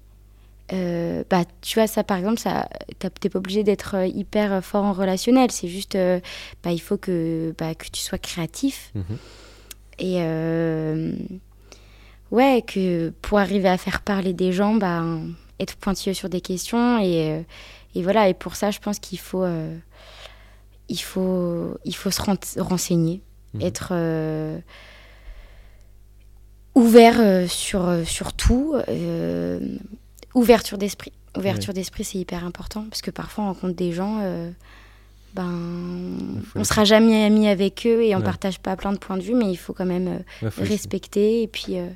euh, bah tu vois ça par exemple, ça, t'es pas obligé d'être euh, hyper euh, fort en relationnel, c'est juste, euh, bah il faut que, bah, que tu sois créatif Mhm. et euh, ouais, que pour arriver à faire parler des gens, bah, être pointilleux sur des questions. Et, euh, et voilà, et pour ça, je pense qu'il faut, euh, il faut, il faut se ren- renseigner, Mhm. être euh, ouvert sur, sur tout, euh, ouverture d'esprit. Ouverture d'esprit, c'est hyper important parce que parfois on rencontre des gens, ben, on sera jamais amis avec eux et on Ouais. partage pas plein de points de vue, mais il faut quand même euh, Ouais, faut- respecter et puis euh,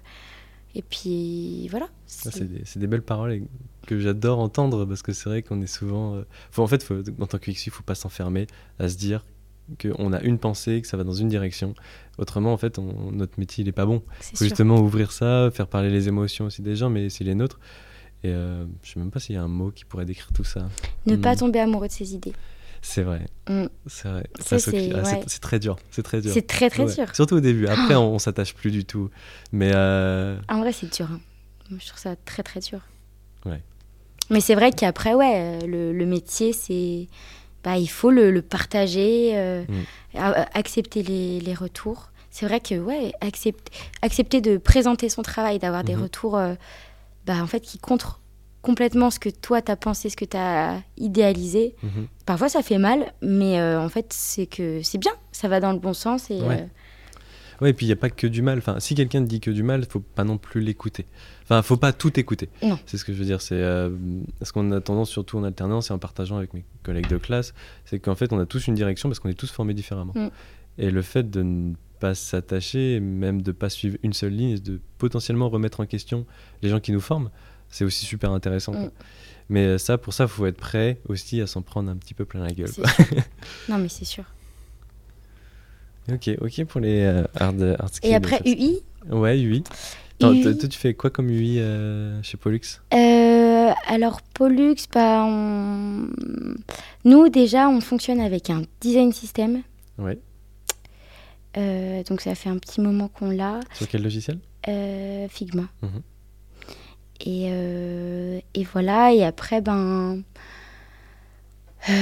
et puis voilà. Ça, C'est- des, belles paroles que j'adore entendre parce que c'est vrai qu'on est souvent. euh, faut, en fait, faut, en tant que il faut pas s'enfermer à se dire qu'on a une pensée, que ça va dans une direction. Autrement, en fait, on- notre métier, il est pas bon. c'est faut sûr. justement ouvrir ça, faire parler les émotions aussi des gens, mais c'est les nôtres. Et je sais même pas s'il y a un mot qui pourrait décrire tout ça. Ne pas Hmm. tomber amoureux de ses idées. C'est vrai, Mm. c'est vrai. Ça, c'est- ah, c'est ouais. très dur, c'est très dur. C'est très très Ouais. dur. Surtout au début. Après, on, on s'attache plus du tout. Mais euh, En vrai, c'est dur. hein. Je trouve ça très très dur. Ouais. Mais c'est vrai qu'après, ouais, euh, le, le métier, c'est. Bah, il faut le, le partager, euh, Mm. accepter les, les retours. C'est vrai que, ouais, accepter, accepter de présenter son travail, d'avoir des Mhm. retours, euh, bah, en fait, qui contre complètement ce que toi, t'as pensé, ce que t'as idéalisé. mhm. Parfois, ça fait mal, mais euh, en fait, c'est que c'est bien. Ça va dans le bon sens et. Ouais. euh, Ouais, et puis il n'y a pas que du mal. Enfin, si quelqu'un te dit que du mal, il faut pas non plus l'écouter. Enfin, faut pas tout écouter. C'est ce que je veux dire. C'est euh, ce qu'on a tendance, surtout en alternance et en partageant avec mes collègues de classe, c'est qu'en fait, on a tous une direction parce qu'on est tous formés différemment. Mm. Et le fait de ne pas s'attacher, même de pas suivre une seule ligne, de potentiellement remettre en question les gens qui nous forment, c'est aussi super intéressant. Mm. Mais euh, ça, pour ça, faut être prêt aussi à s'en prendre un petit peu plein la gueule. non, mais c'est sûr. Ok, ok pour les euh, hard, hard skills. Et après, UI, Ouais, UI. Attends, UI. toi, toi, tu fais quoi comme UI euh, chez Pollux? Euh, alors, Pollux, bah, on- nous déjà, on fonctionne avec un design system. Ouais. Euh, donc, ça fait un petit moment qu'on l'a. Sur quel logiciel? Euh, Figma. Mhm. Et, euh, et voilà. Et après, ben. euh,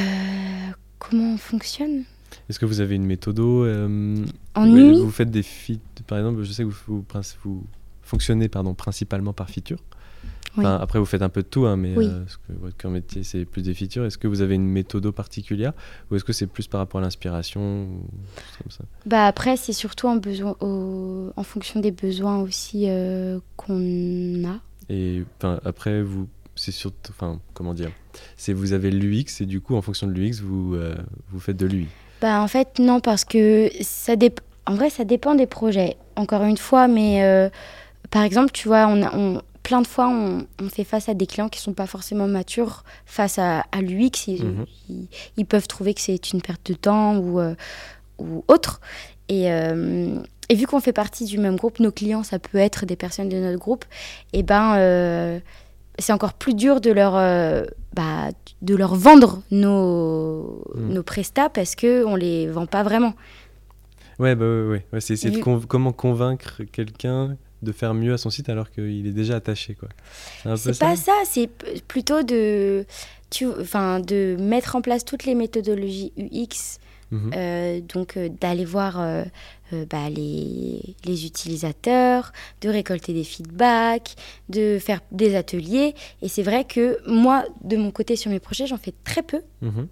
comment on fonctionne? Est-ce que vous avez une méthodo euh, En UI vous faites des feats, par exemple, je sais que vous, vous, princi- vous fonctionnez pardon, principalement par feature. Oui. Enfin, après, vous faites un peu de tout, hein, mais Oui. euh, parce que votre cœur métier, c'est plus des features. Est-ce que vous avez une méthodo particulière ou est-ce que c'est plus par rapport à l'inspiration ou des choses comme ça? Bah après, c'est surtout en, besoin, au- en fonction des besoins aussi qu'on a. Et après, vous, c'est surtout, enfin, comment dire, c'est vous avez l'UX et du coup, en fonction de l'UX, vous, euh, vous faites de l'UI. Bah en fait non parce que ça dép- en vrai ça dépend des projets encore une fois mais euh, par exemple tu vois on, a- on- plein de fois on, on fait face à des clients qui sont pas forcément matures face à, à l'UX ils, Mhm. ils, ils peuvent trouver que c'est une perte de temps ou euh, ou autre et et vu qu'on fait partie du même groupe, nos clients, ça peut être des personnes de notre groupe, et ben euh, c'est encore plus dur de leur, euh, bah, de leur vendre nos, Mm. nos prestats parce qu'on ne les vend pas vraiment. Ouais, bah ouais, ouais. ouais, c'est essayer de conv- comment convaincre quelqu'un de faire mieux à son site alors qu'il est déjà attaché, quoi. C'est pas ça, c'est plutôt de, tu, de mettre en place toutes les méthodologies UX, Mhm. euh, donc euh, d'aller voir euh, euh, bah, les, les utilisateurs, de récolter des feedbacks, de faire des ateliers. Et c'est vrai que moi, de mon côté sur mes projets, j'en fais très peu. Mhm.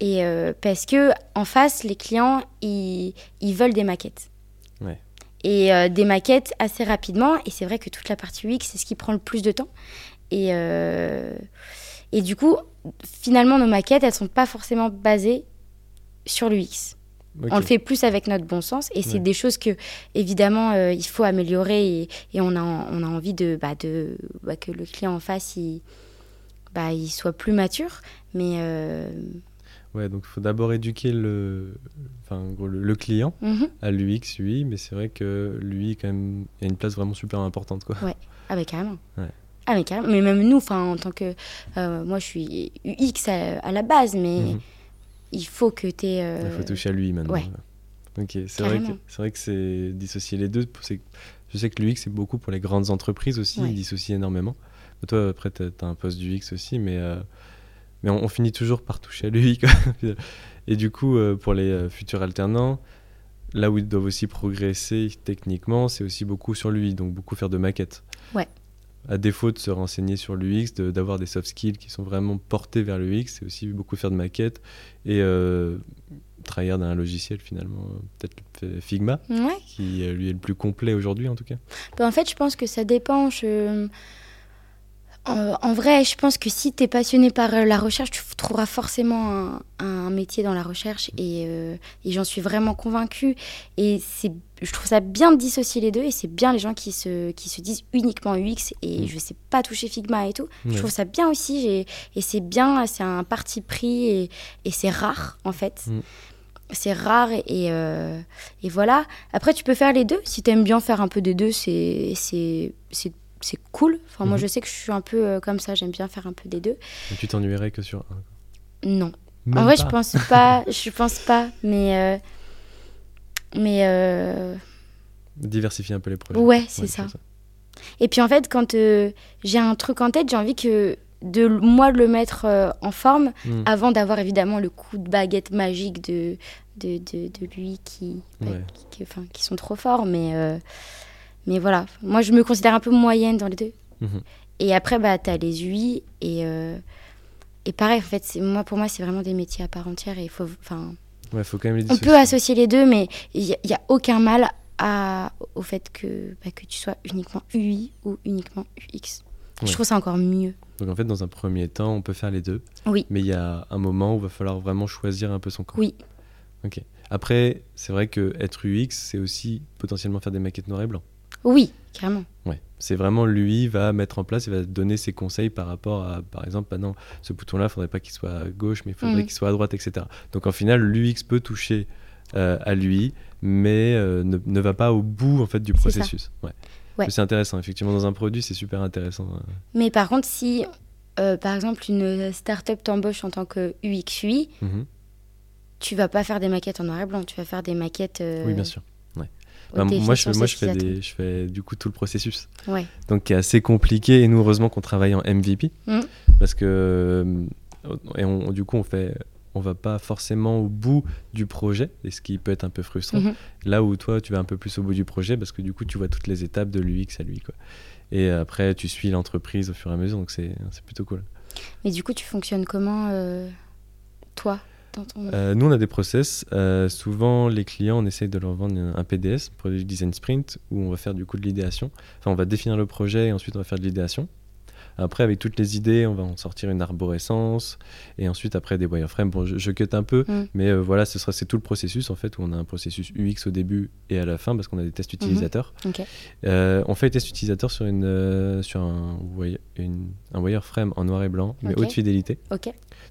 Et euh, parce que en face, les clients, ils, ils veulent des maquettes. Ouais. Et euh, des maquettes assez rapidement. Et c'est vrai que toute la partie UX, c'est ce qui prend le plus de temps. Et, et du coup, finalement, nos maquettes, elles sont pas forcément basées sur l'UX. On le fait plus avec notre bon sens. Et c'est Ouais. des choses que, évidemment, euh, il faut améliorer. Et, et on, a, on a envie de, bah, de, bah, que le client en face, il, bah, il soit plus mature. Mais euh, Ouais, donc il faut d'abord éduquer le, enfin, le, le client mhm. à l'UX, UI, mais c'est vrai que lui, quand même, il y a une place vraiment super importante. Quoi. ah mais carrément. Ouais. Ah mais carrément. Mais même nous, enfin en tant que, euh, moi je suis UX à, à la base, mais Mhm. Il faut que tu aies. Il faut toucher à lui maintenant. ouais. Ok, c'est vrai que c'est vrai que c'est dissocier les deux. Je sais que l'UX c'est beaucoup pour les grandes entreprises aussi, Ouais. ils dissocient énormément. Toi après tu as un poste d'UX aussi, mais euh, mais on, on finit toujours par toucher à l'UI. quoi. Et du coup euh, pour les euh, futurs alternants, là où ils doivent aussi progresser techniquement, c'est aussi beaucoup sur l'UI, donc beaucoup faire de maquettes. Ouais. À défaut de se renseigner sur l'UX, de- d'avoir des soft skills qui sont vraiment portés vers l'UX, c'est aussi beaucoup faire de maquettes et euh, travailler dans un logiciel finalement, peut-être le Figma, Ouais. qui euh, lui est le plus complet aujourd'hui en tout cas. Bah, en fait, je pense que ça dépend. Je... En, en vrai, je pense que si tu es passionné par euh, la recherche, tu trouveras forcément un, un métier dans la recherche. Et, euh, et j'en suis vraiment convaincue. Et c'est, je trouve ça bien de dissocier les deux. Et c'est bien les gens qui se, qui se disent uniquement UX et Mm. je sais pas toucher Figma et tout. Ouais. Je trouve ça bien aussi. Et c'est bien, c'est un parti pris et, et c'est rare en fait. Mm. C'est rare et, et, euh, et voilà. Après, tu peux faire les deux. Si tu aimes bien faire un peu des deux, c'est c'est- cool. Enfin, Moi, Mhm. je sais que je suis un peu euh, comme ça. J'aime bien faire un peu des deux. Et tu t'ennuierais que sur un. Non. Même en vrai, pas. je pense pas. je pense pas. Mais. euh, mais. euh, Diversifier un peu les projets. Ouais, c'est ça. Et puis en fait, quand j'ai un truc en tête, j'ai envie que de moi le mettre en forme Mm. avant d'avoir évidemment le coup de baguette magique de, de, de, de lui qui, bah, qui, qui- sont trop forts. Mais, mais voilà, moi je me considère un peu moyenne dans les deux. Mhm. Et après, bah, tu as les UI et, euh, et pareil, en fait, moi, pour moi, c'est vraiment des métiers à part entière. Et il faut, Ouais, faut quand même les on peut associer les deux, mais il n'y a, aucun mal à, au fait que, bah, que tu sois uniquement UI ou uniquement UX. Ouais. Je trouve ça encore mieux. Donc en fait, dans un premier temps, on peut faire les deux. Oui. Mais il y a un moment où il va falloir vraiment choisir un peu son camp. Oui. Ok. Après, c'est vrai que être UX, c'est aussi potentiellement faire des maquettes noir et blanc. Oui, carrément. Ouais. C'est vraiment lui va mettre en place, il va donner ses conseils par rapport à, par exemple, non, ce bouton-là, il faudrait pas qu'il soit à gauche, mais il faudrait Mhm. qu'il soit à droite, etc. Donc en final, l'UX peut toucher euh, à lui, mais euh, ne, ne va pas au bout en fait du processus. Ouais. Ouais. C'est intéressant, effectivement, dans un produit, c'est super intéressant. euh. Mais par contre, si, euh, par exemple, une start-up t'embauche en tant que UX UI, Mhm. tu vas pas faire des maquettes en noir et blanc, tu vas faire des maquettes. euh, Oui, bien sûr. Bah, moi, je, définition moi je, fais utilisateur. des, je fais du coup tout le processus. Ouais. Donc, qui est assez compliqué. Et nous, heureusement qu'on travaille en MVP. Mhm. Parce que, euh, et on, du coup, on fait. On va pas forcément au bout du projet, et ce qui peut être un peu frustrant. Mhm. Là où toi, tu vas un peu plus au bout du projet, parce que du coup, tu vois toutes les étapes de l'UX à lui. Quoi. Et après, tu suis l'entreprise au fur et à mesure, donc c'est c'est plutôt cool. Mais du coup, tu fonctionnes comment, euh, toi, dans ton. Euh, nous, on a des process. Euh, souvent, les clients, on essaye de leur vendre un, PDS, Product Design Sprint, où on va faire du coup de l'idéation. Enfin, on va définir le projet et ensuite on va faire de l'idéation. Après, avec toutes les idées, on va en sortir une arborescence et ensuite après des wireframes. Bon, je, je cut un peu, Mm. mais euh, voilà, ce sera c'est tout le processus en fait où on a un processus UX au début et à la fin parce qu'on a des tests utilisateurs. Ok. Euh, on fait les tests utilisateurs sur une euh, sur un, wire- une- un wireframe en noir et blanc, mais haute fidélité.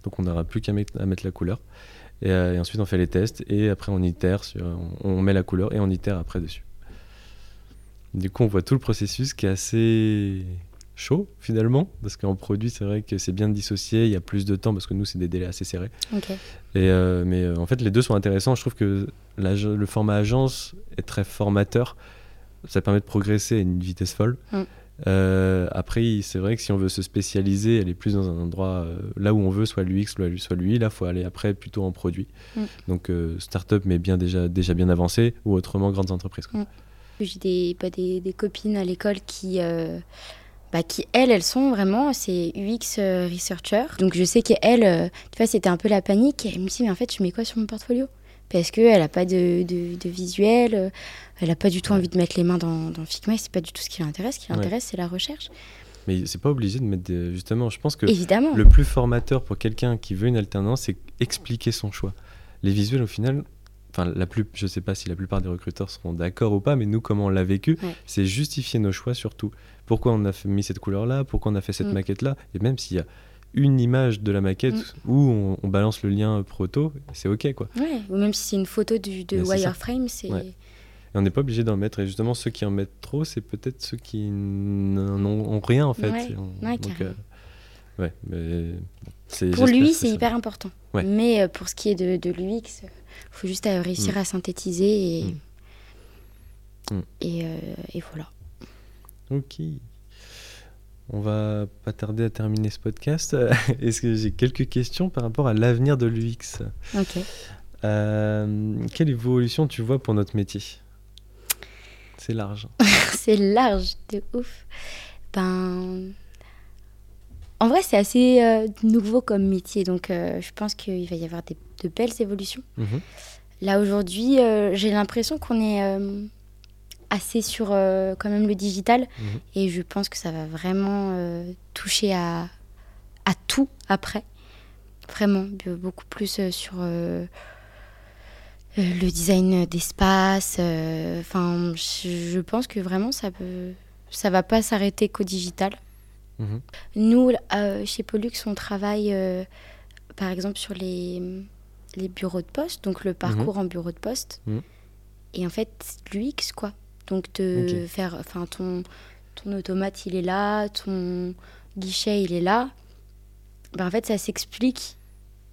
Donc on n'aura plus qu'à mettre, à mettre la couleur. Et, euh, et ensuite on fait les tests et après on itère, sur, on, on met la couleur et on itère après dessus. Du coup on voit tout le processus qui est assez chaud finalement, parce qu'en produit c'est vrai que c'est bien de dissocier, il y a plus de temps parce que nous c'est des délais assez serrés. Et, euh, mais euh, en fait les deux sont intéressants, je trouve que le format agence est très formateur, ça permet de progresser à une vitesse folle. Mm. Euh, après, c'est vrai que si on veut se spécialiser, aller plus dans un endroit euh, là où on veut, soit l'UX, soit lui, là, faut aller après plutôt en produit. Mm. Donc, euh, start-up, mais bien déjà, déjà bien avancé, ou autrement grandes entreprises. Mm. J'ai des, bah, des, des copines à l'école qui, euh, bah, qui, elles, elles sont vraiment, c'est UX researcher. Donc je sais qu'elle, euh, tu vois, c'était un peu la panique. Elle me dit, mais en fait, je mets quoi sur mon portfolio? Parce qu'elle n'a pas de, de, de visuel, euh, elle n'a pas du tout Ouais. envie de mettre les mains dans, dans Figma, c'est pas du tout ce qui l'intéresse. Ce qui Ouais. l'intéresse, c'est la recherche. Mais c'est pas obligé de mettre des... Justement, je pense que Évidemment. le plus formateur pour quelqu'un qui veut une alternance, c'est expliquer son choix. Les visuels, au final, enfin, la plus, je sais pas si la plupart des recruteurs seront d'accord ou pas, mais nous, comment on l'a vécu, Ouais. c'est justifier nos choix surtout. Pourquoi on a fait- mis cette couleur-là, pourquoi on a fait cette Mm. maquette-là, et même s'il y a une image de la maquette Mm. où on, on balance le lien proto, c'est ok quoi. Ouais, ou même si c'est une photo du, de wireframe, c'est. Ouais. Et on n'est pas obligé d'en mettre. Et justement, ceux qui en mettent trop, c'est peut-être ceux qui n'en ont, ont rien en fait. Ouais, on- ouais, donc, euh, ouais, mais Pour lui, c'est hyper important. Mais euh, pour ce qui est de, de l'UX, il faut juste euh, réussir Mm. à synthétiser et, Mm. et, euh, et voilà. Ok. On va pas tarder à terminer ce podcast. Est-ce que j'ai quelques questions par rapport à l'avenir de l'UX Ok. Euh, Quelle évolution tu vois pour notre métier? C'est large. c'est large de ouf. Ben. En vrai, c'est assez euh, nouveau comme métier, donc euh, je pense qu'il va y avoir des- de belles évolutions. Mhm. Là, aujourd'hui, euh, j'ai l'impression qu'on est assez sur euh, quand même le digital Mhm. et je pense que ça va vraiment euh, toucher à, à tout après. Vraiment, be- beaucoup plus euh, sur euh, euh, le design d'espace. euh, Enfin, je, je pense que vraiment ça peut, ça va pas s'arrêter qu'au digital. Mhm. Nous, euh, chez Pollux, on travaille euh, par exemple sur les, les bureaux de poste, donc le parcours en bureau de poste. Mhm. Et en fait, l'UX, quoi. Donc, Ok. faire. Enfin, ton, ton automate, il est là, ton guichet, il est là. Ben, en fait, ça s'explique.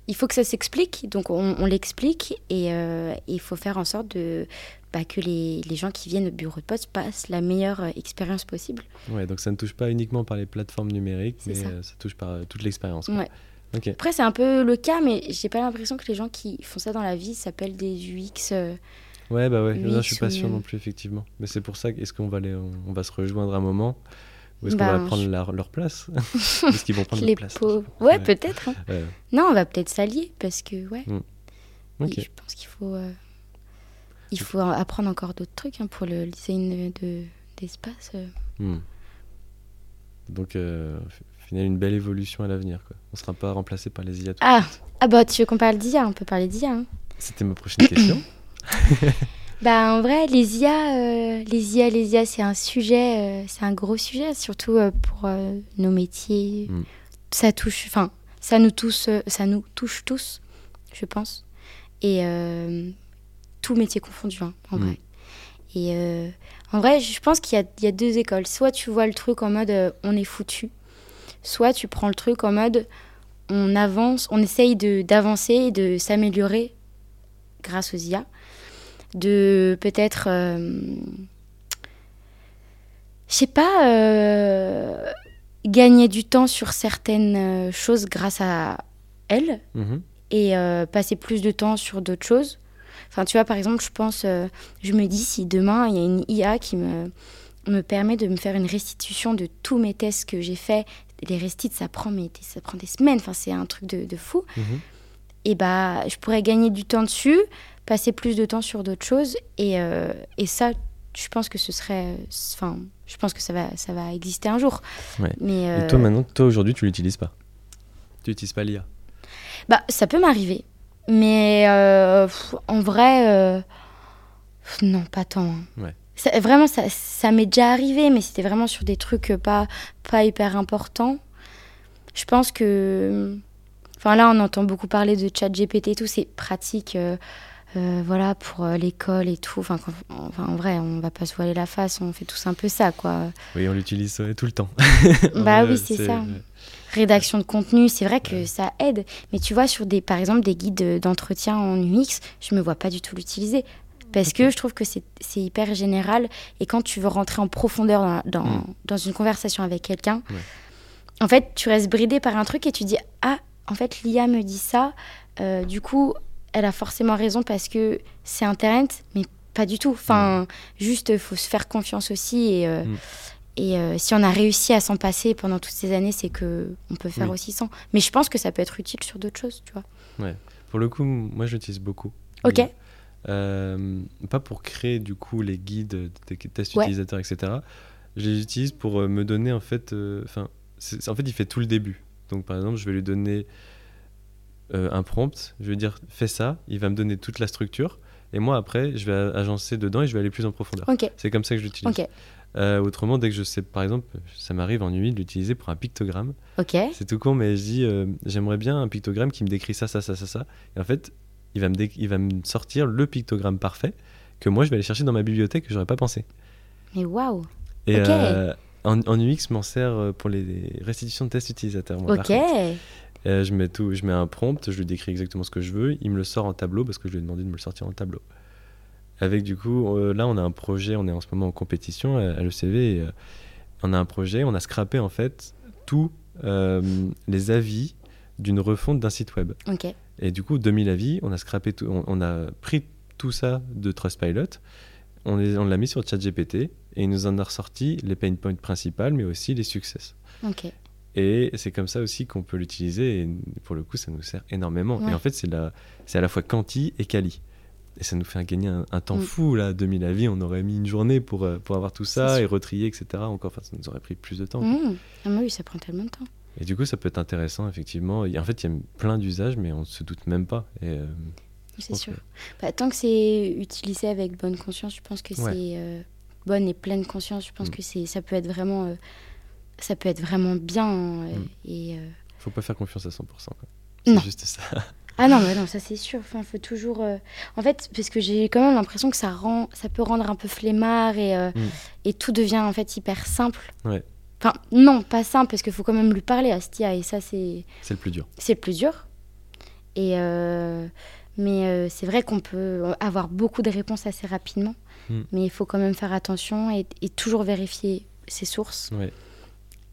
Il faut que ça s'explique, donc on, on l'explique et euh, il faut faire en sorte de, bah, que les, les gens qui viennent au bureau de poste passent la meilleure euh, expérience possible. Ouais, donc ça ne touche pas uniquement par les plateformes numériques, mais ça. euh, ça touche par euh, toute l'expérience. Ouais. Après, c'est un peu le cas, mais j'ai pas l'impression que les gens qui font ça dans la vie s'appellent des UX. Ouais, bah ouais, là, je suis pas sûr non plus, effectivement. Mais c'est pour ça qu'est-ce qu'on va les, on, va se rejoindre à un moment ou est-ce qu'on Ben, va prendre je- leur, leur place Est-ce qu'ils vont prendre les leur place pauvres. Ouais, Ouais. peut-être. hein. Non, on va peut-être s'allier parce que, ouais. Et Je pense qu'il faut, euh, il faut apprendre encore d'autres trucs hein, pour le design de d'espace. euh. Hmm. Donc, euh, au final, une belle évolution à l'avenir. quoi. On sera pas remplacé par les IA. tout de Ah, ah bah tu veux qu'on parle d'IA On peut parler d'IA. hein. C'était ma prochaine question. Bah en vrai, les IA, euh, les IA, les IA, c'est un sujet, euh, c'est un gros sujet, surtout euh, pour nos métiers. Mm. Ça touche, enfin, ça nous touche, euh, ça nous touche tous, je pense. Et tout métier confondu, hein, en Mm. vrai. Et en vrai, je pense qu'il y y a deux écoles. Soit tu vois le truc en mode on est foutu, soit tu prends le truc en mode on avance, on essaye d'avancer et de s'améliorer grâce aux IA de peut-être, euh, je sais pas, euh, gagner du temps sur certaines euh, choses grâce à elles Mhm. et euh, passer plus de temps sur d'autres choses. Enfin, tu vois, par exemple, je pense, euh, je me dis si demain il y a une IA qui me, me permet de me faire une restitution de tous mes tests que j'ai faits, les restites, ça prend, mais, des- ça prend des semaines, enfin, c'est un truc de, de fou Mhm. et bah je pourrais gagner du temps dessus, passer plus de temps sur d'autres choses et, euh, et ça je pense que ce serait enfin je pense que ça va ça va exister un jour. Ouais. Mais Et euh, toi, maintenant, toi aujourd'hui, tu l'utilises pas? Tu n'utilises pas l'IA bah ça peut m'arriver. Mais euh, pff, en vrai euh, pff, non, pas tant. hein. Ouais. Ça- vraiment ça, ça m'est déjà arrivé mais c'était vraiment sur des trucs pas pas hyper importants. Je pense que Enfin là, on entend beaucoup parler de chat GPT et tout, c'est pratique, euh, euh, voilà, pour euh, l'école et tout. Enfin, enfin, en vrai, on va pas se voiler la face, on fait tous un peu ça, quoi. Oui, on l'utilise ouais, tout le temps. Bah oui, c'est ça. Rédaction de contenu, c'est vrai que ça aide. Mais tu vois, sur des, par exemple, des guides euh, d'entretien en UX, je me vois pas du tout l'utiliser. Parce que je trouve que c'est hyper général. Et quand tu veux rentrer en profondeur dans, dans, Mm. dans une conversation avec quelqu'un, Ouais. en fait, tu restes bridé par un truc et tu dis Ah, en fait, l'IA me dit ça. euh, du coup, elle a forcément raison parce que c'est Internet, mais pas du tout. Enfin, juste, il faut se faire confiance aussi. Et, euh, Mm. et euh, si on a réussi à s'en passer pendant toutes ces années, c'est que on peut faire Oui. aussi sans. Mais je pense que ça peut être utile sur d'autres choses, tu vois. Pour le coup, moi, je l'utilise beaucoup. Ok. Euh, pas pour créer du coup les guides des tests Ouais. utilisateurs, etc. Je les utilise pour me donner en fait, enfin, en fait, il fait tout le début. Donc par exemple, je vais lui donner euh, un prompt, je vais dire fais ça, il va me donner toute la structure. Et moi, après, je vais agencer dedans et je vais aller plus en profondeur. Ok. C'est comme ça que je l'utilise. Euh, autrement, dès que je sais, par exemple, ça m'arrive en nuit de l'utiliser pour un pictogramme. Ok. C'est tout con, mais je dis, euh, j'aimerais bien un pictogramme qui me décrit ça, ça, ça, ça, ça. Et en fait, il va, me dé- il va me sortir le pictogramme parfait que moi, je vais aller chercher dans ma bibliothèque que j'aurais pas pensé. Mais waouh. Et en, en UX, je m'en sers pour les restitutions de tests utilisateurs. moi, Ok. Euh, je, mets tout, je mets un prompt, je lui décris exactement ce que je veux, il me le sort en tableau parce que je lui ai demandé de me le sortir en tableau. Avec du coup, euh, là on a un projet, on est en ce moment en compétition à, à l'ECV, et, euh, on a un projet, on a scrappé en fait tous les avis d'une refonte d'un site web. Et du coup, 2000 avis, on a scrappé tout, on, on a pris tout ça de Trustpilot, on l'a mis sur ChatGPT et il nous en a ressorti les pain points principales, mais aussi les succès. Ok. Et c'est comme ça aussi qu'on peut l'utiliser. Et pour le coup, ça nous sert énormément. Ouais. Et en fait, c'est la- c'est à la fois quanti et quali. Et ça nous fait gagner un, un temps Mm. fou. Là, 2000 avis, on aurait mis une journée pour, euh, pour avoir tout ça et sûr. retrier, etc. Encore, enfin, ça nous aurait pris plus de temps. Mmh. Ah bah oui, ça prend tellement de temps. Et du coup, ça peut être intéressant, effectivement. Et en fait, il y a plein d'usages, mais on ne se doute même pas. Euh, C'est sûr. que- Bah, tant que c'est utilisé avec bonne conscience, je pense que Ouais. c'est euh, bonne et pleine conscience. Je pense Mm. que c'est ça peut être vraiment euh, ça peut être vraiment bien hein, Mm. et euh, faut pas faire confiance à 100%. quoi. C'est juste ça. ah non mais non ça c'est sûr. Enfin faut toujours euh, en fait parce que j'ai quand même l'impression que ça rend ça peut rendre un peu flemmard et euh, Mm. et tout devient en fait hyper simple. Ouais. Enfin non pas simple parce qu'il faut quand même lui parler à Stia et ça c'est C'est le plus dur. c'est le plus dur. Et euh, mais c'est vrai qu'on peut avoir beaucoup de réponses assez rapidement. Mm. Mais il faut quand même faire attention et, et toujours vérifier ses sources. Ouais.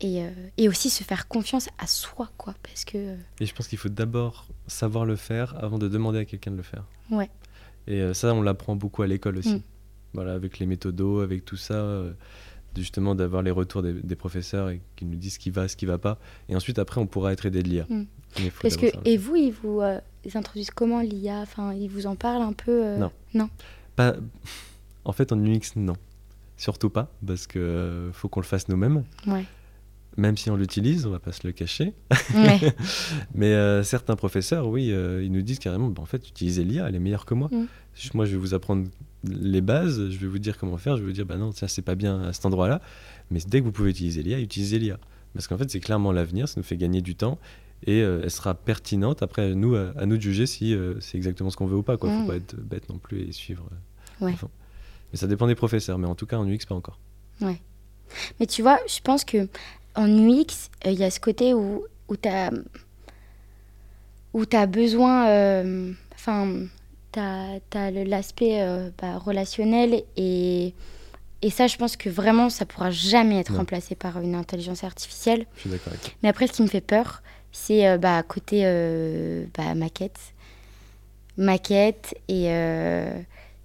Et, euh, et aussi se faire confiance à soi, quoi. Parce que. euh, Et je pense qu'il faut d'abord savoir le faire avant de demander à quelqu'un de le faire. Ouais. Et euh, ça, on l'apprend beaucoup à l'école aussi. Mm. Voilà, avec les méthodos, avec tout ça, justement d'avoir les retours des, des professeurs et qu'ils nous disent ce qui va, ce qui va pas. Et ensuite, après, on pourra être aidé de l'IA. Mm. Parce que, et vous, ils vous euh, ils introduisent comment l'IA Enfin, ils vous en parlent un peu euh, Non. Non. Pas- En fait, en UX, non. Surtout pas, parce que euh, faut qu'on le fasse nous-mêmes. Ouais. Même si on l'utilise, on va pas se le cacher. Ouais. Mais euh, certains professeurs, oui, euh, ils nous disent carrément, bah, en fait, utilisez l'IA, elle est meilleure que moi. Mm. Moi, je vais vous apprendre les bases, je vais vous dire comment faire, je vais vous dire, bah non, ça, c'est pas bien à cet endroit-là. Mais dès que vous pouvez utiliser l'IA, utilisez l'IA. Parce qu'en fait, c'est clairement l'avenir, ça nous fait gagner du temps et euh, elle sera pertinente. Après, nous, à, à nous de juger si c'est exactement ce qu'on veut ou pas. Quoi. Faut Mm. pas être bête non plus et suivre. Ouais. Mais ça dépend des professeurs, mais en tout cas, en UX, pas encore. Mais tu vois, je pense que en UX, euh, il y a ce côté où, où tu as, besoin. euh, Enfin, tu as, l'aspect euh, bah, relationnel et. Et ça, je pense que vraiment, ça pourra jamais être Non. remplacé par une intelligence artificielle. Je suis d'accord avec. Mais après, ce qui me fait peur, c'est euh, bah, côté euh, bah, maquette. Maquette. Et, euh,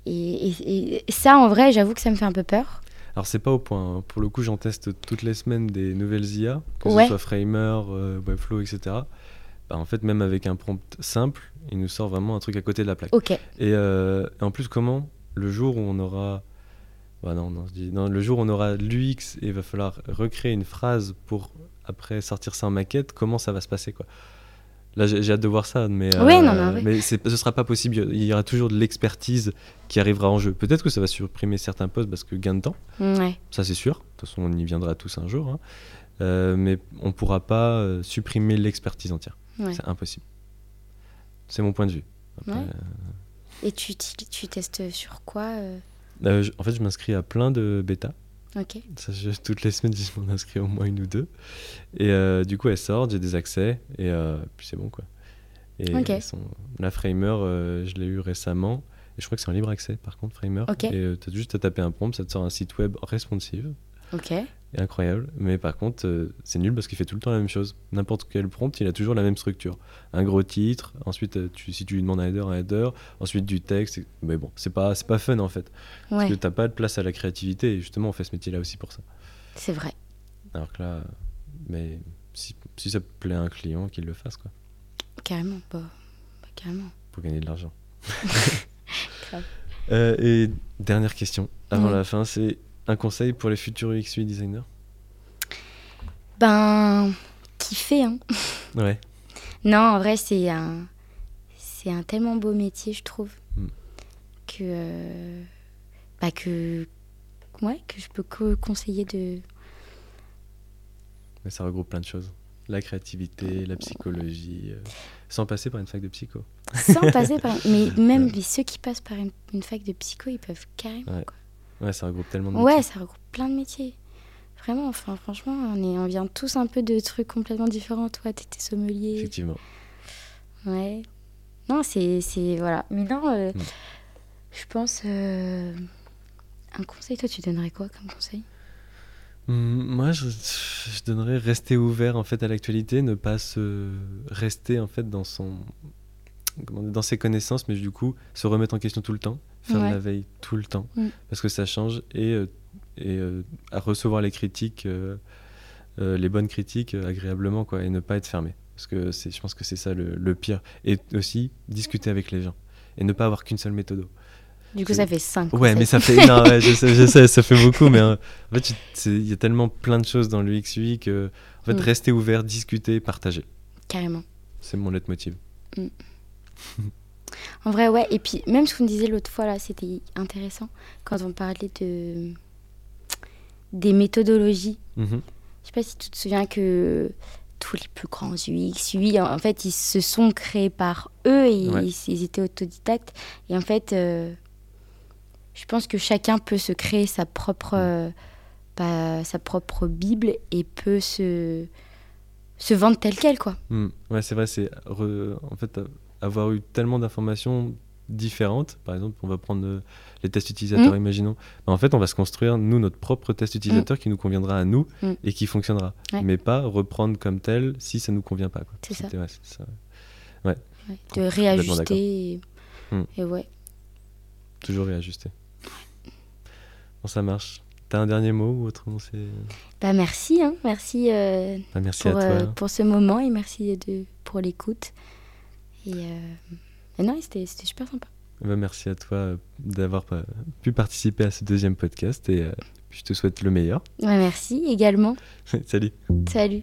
et, et- et ça, en vrai, j'avoue que ça me fait un peu peur. Alors, c'est pas au point. hein. Pour le coup, j'en teste toutes les semaines des nouvelles IA, que Ouais. ce soit Framer, euh, Webflow, etc. Bah, en fait, même avec un prompt simple, il nous sort vraiment un truc à côté de la plaque. Ok. Et euh, en plus, comment le jour où on aura. Bah non, non, je dis- non, le jour où on aura l'UX et il va falloir recréer une phrase pour après sortir ça en maquette, comment ça va se passer quoi? Là, j'ai hâte de voir ça, mais, euh, non, mais ce sera pas possible. Il y aura toujours de l'expertise qui arrivera en jeu. Peut-être que ça va supprimer certains postes parce que gain de temps, Ouais. ça c'est sûr. De toute façon, on y viendra tous un jour. hein. Euh, mais on pourra pas euh, supprimer l'expertise entière. C'est impossible. C'est mon point de vue. Après. Et tu, tu, testes sur quoi je- en fait, je m'inscris à plein de bêta. Ok. Ça, je- toutes les semaines, je m'en inscris au moins une ou deux. Et euh, du coup, elles sortent, j'ai des accès, et euh, puis c'est bon, quoi. Et sont- La Framer, euh, je l'ai eu récemment, et je crois que c'est en libre accès, par contre, Framer. Ok. Et tu as juste à taper un prompt, ça te sort un site web responsive, Ok. Incroyable. Mais par contre, euh, c'est nul parce qu'il fait tout le temps la même chose. N'importe quel prompt, il a toujours la même structure. Un gros titre, ensuite, euh, tu, si tu lui demandes un header, un header, ensuite du texte. Mais bon, c'est pas, c'est pas fun, en fait. Parce que t'as pas de place à la créativité, et justement, on fait ce métier-là aussi pour ça. C'est vrai. Alors que là, mais si, si ça plaît à un client, qu'il le fasse, quoi, Carrément. Bah, carrément. pour gagner de l'argent. Euh, et dernière question, avant la fin, c'est un conseil pour les futurs UX designers? Ben, kiffer, hein. Ouais, Non, en vrai, c'est un, c'est un tellement beau métier, je trouve. Mm. que, euh, bah, que, ouais, que je peux que conseiller de. Mais ça regroupe plein de choses. La créativité, la psychologie, euh, sans passer par une fac de psycho. Sans passer par. Mais même ceux qui passent par une, une fac de psycho, ils peuvent carrément. Ouais. Quoi. Ouais, ça regroupe tellement de Ouais, métiers. ça regroupe plein de métiers. Vraiment, enfin, franchement, on, est, on vient tous un peu de trucs complètement différents. Toi, t'étais sommelier. Effectivement. Ouais. Non, c'est. Voilà. Mais non, euh, Mm. je pense. euh, un conseil, toi, tu donnerais quoi comme conseil? Hum, Moi, je, je donnerais rester ouvert en fait à l'actualité, ne pas se rester en fait dans son dans ses connaissances, mais du coup se remettre en question tout le temps, faire de la veille tout le temps, Mm. parce que ça change et, euh, et euh, à recevoir les critiques, euh, les bonnes critiques agréablement quoi, et ne pas être fermé, parce que c'est, je pense que c'est ça le, le pire, et aussi discuter avec les gens et ne pas avoir qu'une seule méthode. Du coup, ça fait 5 Ouais, mais ça fait. Non, ouais, je sais, je sais, ça fait beaucoup, mais euh, en fait, il y a tellement plein de choses dans le UX/UI que, en fait, Mm. rester ouvert, discuter, partager. Carrément. C'est mon leitmotiv. En vrai, ouais. Et puis, même ce qu'on disait l'autre fois, là, c'était intéressant. Quand on parlait de. des méthodologies. Mhm. Je sais pas si tu te souviens que tous les plus grands UX, UI, en fait, ils se sont créés par eux et Ouais. ils, ils étaient autodidactes. Et en fait, euh, je pense que chacun peut se créer sa propre, euh, bah, sa propre Bible et peut se, se vendre tel quel, quoi. Mm. Ouais, c'est vrai, c'est re- en fait euh, avoir eu tellement d'informations différentes. Par exemple, on va prendre euh, les tests utilisateurs, Mm. imaginons. En fait, on va se construire, nous, notre propre test utilisateur qui nous conviendra à nous Mm. et qui fonctionnera. Ouais. Mais pas reprendre comme tel si ça nous convient pas. C'est ça. Ouais, c'est ça. Ouais, de réajuster. Et, Mm. et ouais. Toujours réajuster. Bon, ça marche. T'as un dernier mot ou autrement c'est. Bah, merci, hein. merci euh, Bah, merci pour, à toi. euh, pour ce moment et merci de, pour l'écoute. Et, euh, et non, c'était super sympa. Bah, merci à toi euh, d'avoir euh, pu participer à ce deuxième podcast et je te souhaite le meilleur. Ouais, merci également. Salut. Salut.